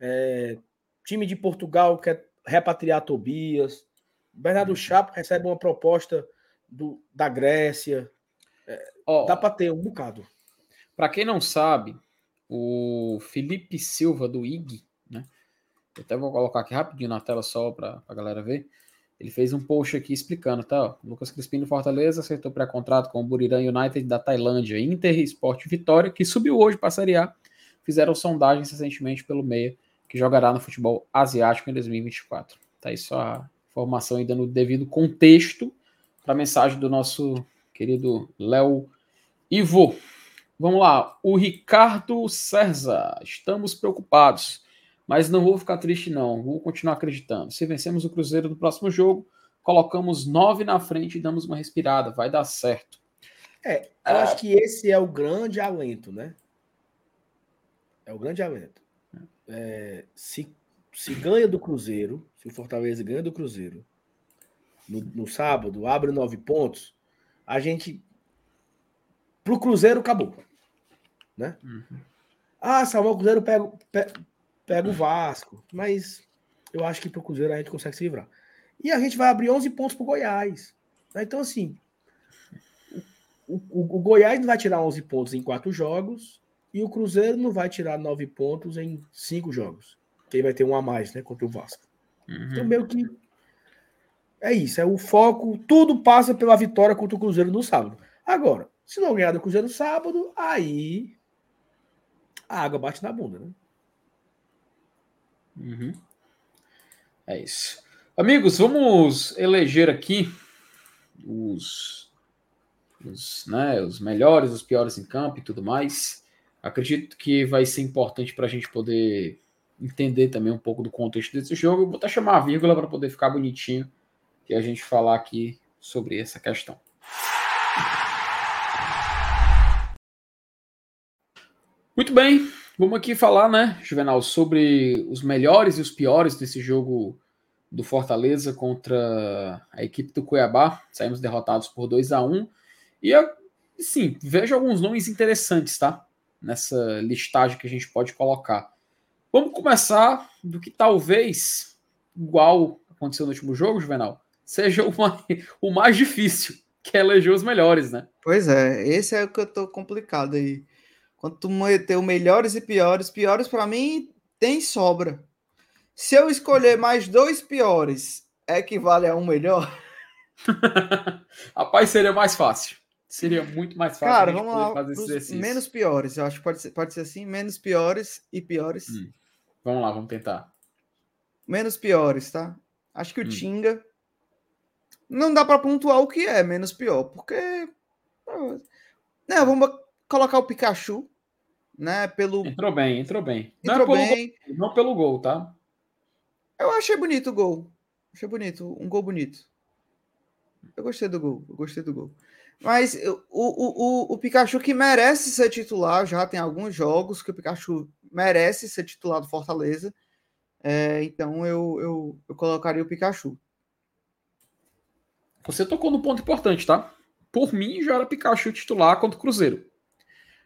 é, time de Portugal que é repatriar Tobias, Bernardo uhum. Chapo recebe uma proposta do, da Grécia, Oh, Dá para ter um bocado. Para quem não sabe, o Felipe Silva do IG, né? Eu até vou colocar aqui rapidinho na tela só para a galera ver. Ele fez um post aqui explicando, tá? Lucas Crispim do Fortaleza acertou pré-contrato com o Buriram United da Tailândia, Inter Esporte Vitória, que subiu hoje para a Série A. fizeram sondagens recentemente pelo meia, que jogará no futebol asiático em 2024. Tá só a informação aí dando o devido contexto para a mensagem do nosso querido Léo Ivo. Vamos lá, o Ricardo César. Estamos preocupados, mas não vou ficar triste, não. Vou continuar acreditando. Se vencemos o Cruzeiro no próximo jogo, colocamos nove na frente e damos uma respirada. Vai dar certo. É, eu acho que esse é o grande alento, né? É o grande alento. É, se, se ganha do Cruzeiro, se o Fortaleza ganha do Cruzeiro no, no sábado, abre nove pontos, a gente. Pro Cruzeiro acabou. Né? Uhum. Ah, Samuel Cruzeiro pega, pega, pega o Vasco, mas eu acho que pro Cruzeiro a gente consegue se livrar. E a gente vai abrir 11 pontos pro Goiás. Né? Então, assim, o, o, o, Goiás não vai tirar 11 pontos em quatro jogos e o Cruzeiro não vai tirar 9 pontos em cinco jogos. Quem vai ter um a mais, né, contra o Vasco. Uhum. Então, meio que é isso, é o foco, tudo passa pela vitória contra o Cruzeiro no sábado. Agora, se não ganhar do Cruzeiro no sábado, aí a água bate na bunda, né? Uhum. É isso. Amigos, vamos eleger aqui os, os, né, os melhores, os piores em campo e tudo mais. Acredito que vai ser importante para a gente poder entender também um pouco do contexto desse jogo. vou até chamar a vírgula para poder ficar bonitinho e a gente falar aqui sobre essa questão. Muito bem, vamos aqui falar, né, Juvenal, sobre os melhores e os piores desse jogo do Fortaleza contra a equipe do Cuiabá. Saímos derrotados por 2 a 1 E, sim, vejo alguns nomes interessantes, tá? Nessa listagem que a gente pode colocar. Vamos começar do que talvez, igual aconteceu no último jogo, Juvenal, seja o mais, o mais difícil, que é eleger os melhores, né? Pois é, esse é o que eu tô complicado aí. Quando tu meteu melhores e piores, piores para mim tem sobra. Se eu escolher mais dois piores, equivale a um melhor? (laughs) Rapaz, seria mais fácil. Seria muito mais fácil. Cara, vamos lá. Fazer menos piores. Eu acho que pode ser, pode ser assim: menos piores e piores. Hum. Vamos lá, vamos tentar. Menos piores, tá? Acho que o hum. Tinga. Não dá para pontuar o que é menos pior, porque. Não, vamos colocar o Pikachu, né? Pelo... Entrou bem, entrou bem. Entrou não, é bem. Gol, não pelo gol, tá? Eu achei bonito o gol. Achei bonito, um gol bonito. Eu gostei do gol, eu gostei do gol. Mas o, o, o, o Pikachu que merece ser titular, já tem alguns jogos que o Pikachu merece ser titular do Fortaleza. É, então eu, eu, eu colocaria o Pikachu. Você tocou no ponto importante, tá? Por mim, já era Pikachu titular contra o Cruzeiro.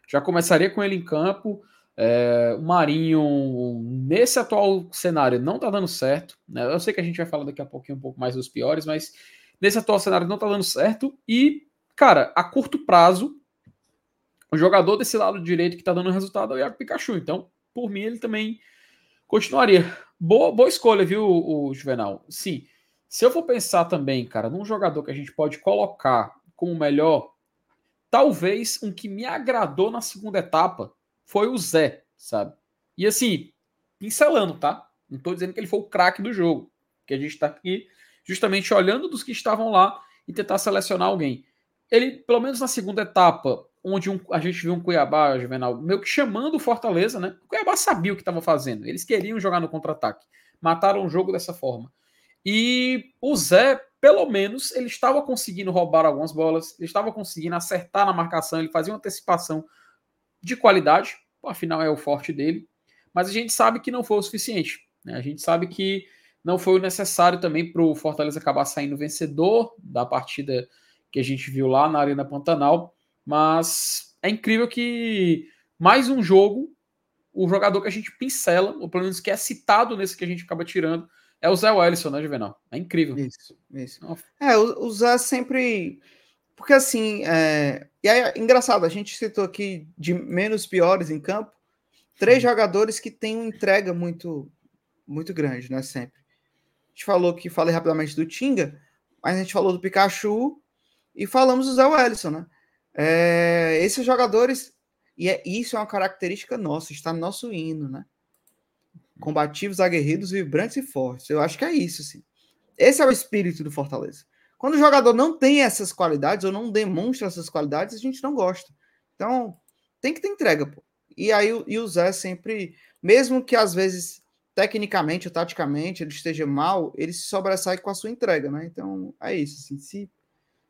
Já começaria com ele em campo. É, o Marinho, nesse atual cenário, não tá dando certo. Né? Eu sei que a gente vai falar daqui a pouquinho um pouco mais dos piores, mas nesse atual cenário não tá dando certo. E, cara, a curto prazo, o jogador desse lado direito que tá dando resultado é o Iago Pikachu. Então, por mim, ele também continuaria. Boa, boa escolha, viu, o, Juvenal? Sim. Se eu for pensar também, cara, num jogador que a gente pode colocar como melhor, talvez um que me agradou na segunda etapa foi o Zé, sabe? E assim, pincelando, tá? Não tô dizendo que ele foi o craque do jogo, que a gente tá aqui justamente olhando dos que estavam lá e tentar selecionar alguém. Ele, pelo menos na segunda etapa, onde um, a gente viu um Cuiabá, Juvenal, meio que chamando o Fortaleza, né? O Cuiabá sabia o que estava fazendo. Eles queriam jogar no contra-ataque. Mataram o jogo dessa forma. E o Zé, pelo menos, ele estava conseguindo roubar algumas bolas, ele estava conseguindo acertar na marcação, ele fazia uma antecipação de qualidade, afinal é o forte dele, mas a gente sabe que não foi o suficiente. Né? A gente sabe que não foi o necessário também para o Fortaleza acabar saindo vencedor da partida que a gente viu lá na Arena Pantanal, mas é incrível que mais um jogo, o jogador que a gente pincela, ou pelo menos que é citado nesse que a gente acaba tirando, é o Zé Wellison, né, Juvenal? É incrível. Isso, isso. É, o, Zé sempre porque assim, é... e aí, engraçado, a gente citou aqui de menos piores em campo, três jogadores que têm uma entrega muito, muito grande, né? Sempre. A gente falou que falei rapidamente do Tinga, mas a gente falou do Pikachu e falamos do Zé Wellison, né? É... Esses jogadores, E é, isso é uma característica nossa, está no nosso hino, né? Combativos, aguerridos, vibrantes e fortes. Eu acho que é isso, assim. Esse é o espírito do Fortaleza. Quando o jogador não tem essas qualidades ou não demonstra essas qualidades, a gente não gosta. Então, tem que ter entrega, pô. E aí e o Zé sempre, mesmo que às vezes tecnicamente ou taticamente ele esteja mal, ele se sobressai com a sua entrega, né? Então, é isso, assim, se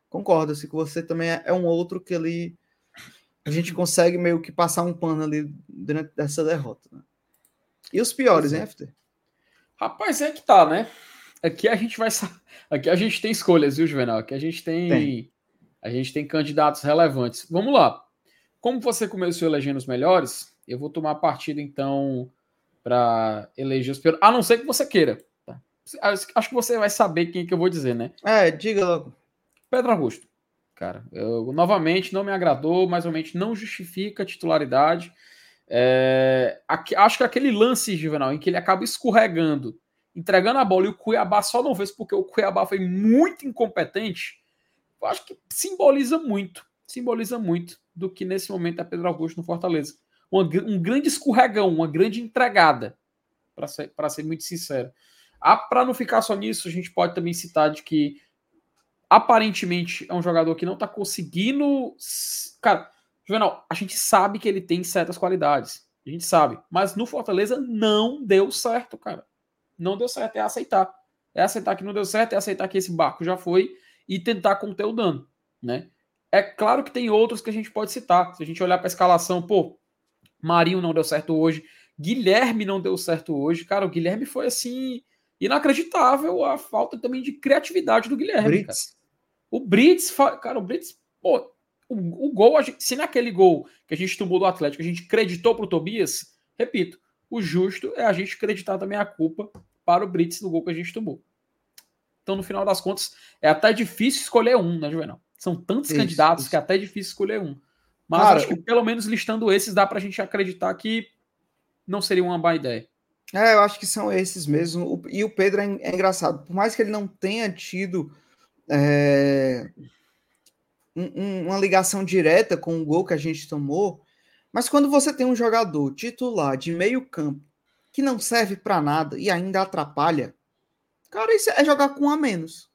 concorda se que você também é, é um outro que ali a gente consegue meio que passar um pano ali dentro dessa derrota, né? E os piores, hein, FT? Rapaz, é que tá, né? Aqui a gente vai. Aqui a gente tem escolhas, viu, Juvenal? Aqui a gente tem. tem. A gente tem candidatos relevantes. Vamos lá. Como você começou elegendo os melhores, eu vou tomar partido, então, para eleger os piores. A não ser que você queira. Tá? Acho que você vai saber quem que eu vou dizer, né? É, diga logo. Pedro Augusto. Cara, eu, novamente não me agradou, mas realmente não justifica a titularidade. É, aqui, acho que aquele lance, Juvenal, em que ele acaba escorregando entregando a bola e o Cuiabá só não fez porque o Cuiabá foi muito incompetente, eu acho que simboliza muito, simboliza muito do que nesse momento é Pedro Augusto no Fortaleza. Uma, um grande escorregão, uma grande entregada, para ser, ser muito sincero. Ah, para não ficar só nisso, a gente pode também citar de que aparentemente é um jogador que não está conseguindo. Cara, Juvenal, a gente sabe que ele tem certas qualidades. A gente sabe. Mas no Fortaleza não deu certo, cara não deu certo, é aceitar. É aceitar que não deu certo, é aceitar que esse barco já foi e tentar conter o dano, né? É claro que tem outros que a gente pode citar. Se a gente olhar para a escalação, pô, Marinho não deu certo hoje, Guilherme não deu certo hoje. Cara, o Guilherme foi assim inacreditável a falta também de criatividade do Guilherme. Brits. O Brits, cara, o Brits, pô, o, o gol, gente, se naquele gol que a gente tomou do Atlético, a gente acreditou pro Tobias, repito, o justo é a gente acreditar também a culpa para o Brits no gol que a gente tomou. Então, no final das contas, é até difícil escolher um, né, Juvenal? São tantos isso, candidatos isso. que é até difícil escolher um. Mas Cara, acho que pelo menos listando esses, dá para a gente acreditar que não seria uma boa ideia. É, eu acho que são esses mesmo. E o Pedro é, é engraçado. Por mais que ele não tenha tido é, um, uma ligação direta com o gol que a gente tomou, mas quando você tem um jogador titular de meio campo que não serve para nada e ainda atrapalha, cara, isso é jogar com um a menos.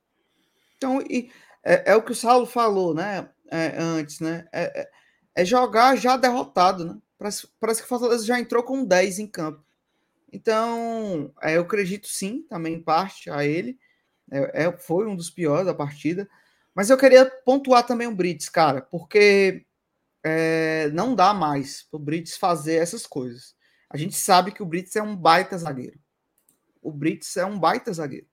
Então, e, é, é, o que o Saulo falou, né? É, antes, né? É, é, é jogar já derrotado, né? Parece, parece que o Fortaleza já entrou com 10 em campo. Então, é, eu acredito sim, também parte a ele. É, é, foi um dos piores da partida. Mas eu queria pontuar também o Brits, cara, porque é, não dá mais para o Brits fazer essas coisas. A gente sabe que o Brits é um baita zagueiro. O Brits é um baita zagueiro.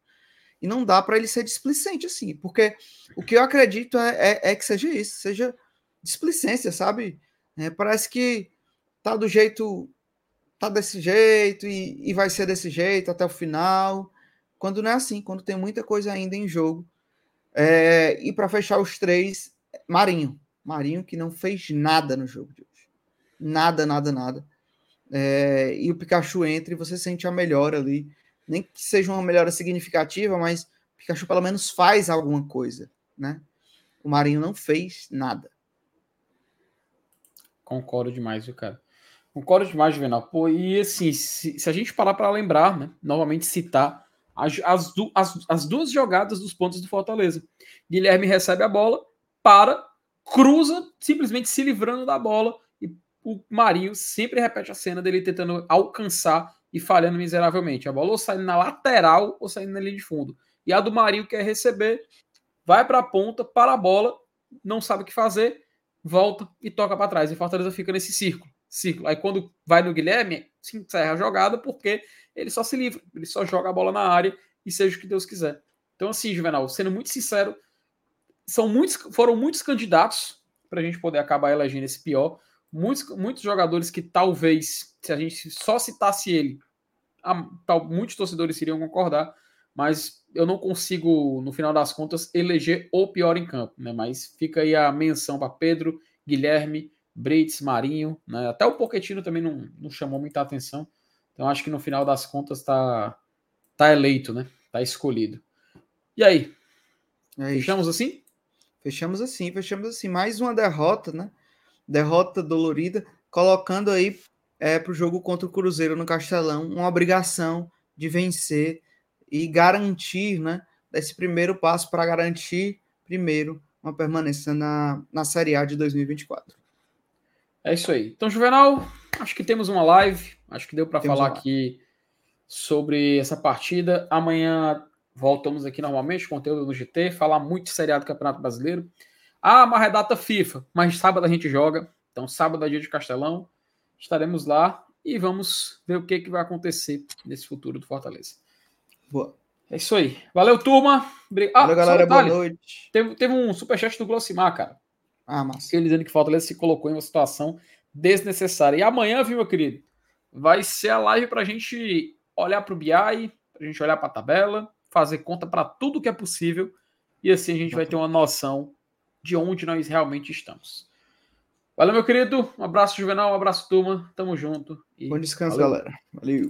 E não dá para ele ser displicente assim, porque o que eu acredito é, é, é que seja isso, seja displicência, sabe? É, parece que tá do jeito, tá desse jeito e, e vai ser desse jeito até o final, quando não é assim, quando tem muita coisa ainda em jogo. É, e para fechar os três, Marinho. Marinho que não fez nada no jogo de hoje. Nada, nada, nada. É, e o Pikachu entra e você sente a melhora ali. Nem que seja uma melhora significativa, mas o Pikachu pelo menos faz alguma coisa, né? O Marinho não fez nada. Concordo demais, viu, cara? Concordo demais, Juvenal. Pô, e assim, se, se a gente parar para lembrar, né? Novamente citar as, as, as, as duas jogadas dos pontos do Fortaleza. Guilherme recebe a bola, para, cruza, simplesmente se livrando da bola. E o Marinho sempre repete a cena dele tentando alcançar e falhando miseravelmente. A bola ou saindo na lateral ou saindo na linha de fundo. E a do Marinho quer receber, vai para a ponta, para a bola, não sabe o que fazer, volta e toca para trás. E Fortaleza fica nesse círculo. Círculo. Aí quando vai no Guilherme, se encerra a jogada porque ele só se livra, ele só joga a bola na área e seja o que Deus quiser. Então, assim, Juvenal, sendo muito sincero, são muitos, foram muitos candidatos para a gente poder acabar elegendo esse pior. Muitos, muitos jogadores que talvez, se a gente só citasse ele, a, tal, muitos torcedores iriam concordar, mas eu não consigo, no final das contas, eleger o pior em campo. Né? Mas fica aí a menção para Pedro, Guilherme, Brits, Marinho, né? até o Poquetino também não, não chamou muita atenção. Então acho que no final das contas está tá eleito, né? Tá escolhido. E aí? É Fechamos assim? Fechamos assim, fechamos assim. Mais uma derrota, né? Derrota dolorida. colocando aí é, para o jogo contra o Cruzeiro no Castelão uma obrigação de vencer e garantir, né, esse primeiro passo para garantir primeiro uma permanência na, na Série A de 2024. É isso aí. Então, Juvenal, acho que temos uma live, acho que deu para falar aqui sobre essa partida. Amanhã voltamos aqui normalmente, conteúdo no GT, falar muito de A do Campeonato Brasileiro. Ah, mas é data FIFA, mas sábado a gente joga. Então, sábado é dia de Castelão. Estaremos lá e vamos ver o que, que vai acontecer nesse futuro do Fortaleza. Boa. É isso aí. Valeu, turma. Ah, Valeu, galera. Boa noite. Teve, teve um superchat do Glossimar, cara. Ah, massa. Ele dizendo que Fortaleza se colocou em uma situação desnecessária. E amanhã, viu, meu querido? Vai ser a live para a gente olhar para o BI, para a gente olhar para a tabela, fazer conta para tudo que é possível. E assim a gente vai ter uma noção de onde nós realmente estamos. Valeu, meu querido. Um abraço, Juvenal. Um abraço, turma. Tamo junto. Bom descanso, valeu. galera. Valeu.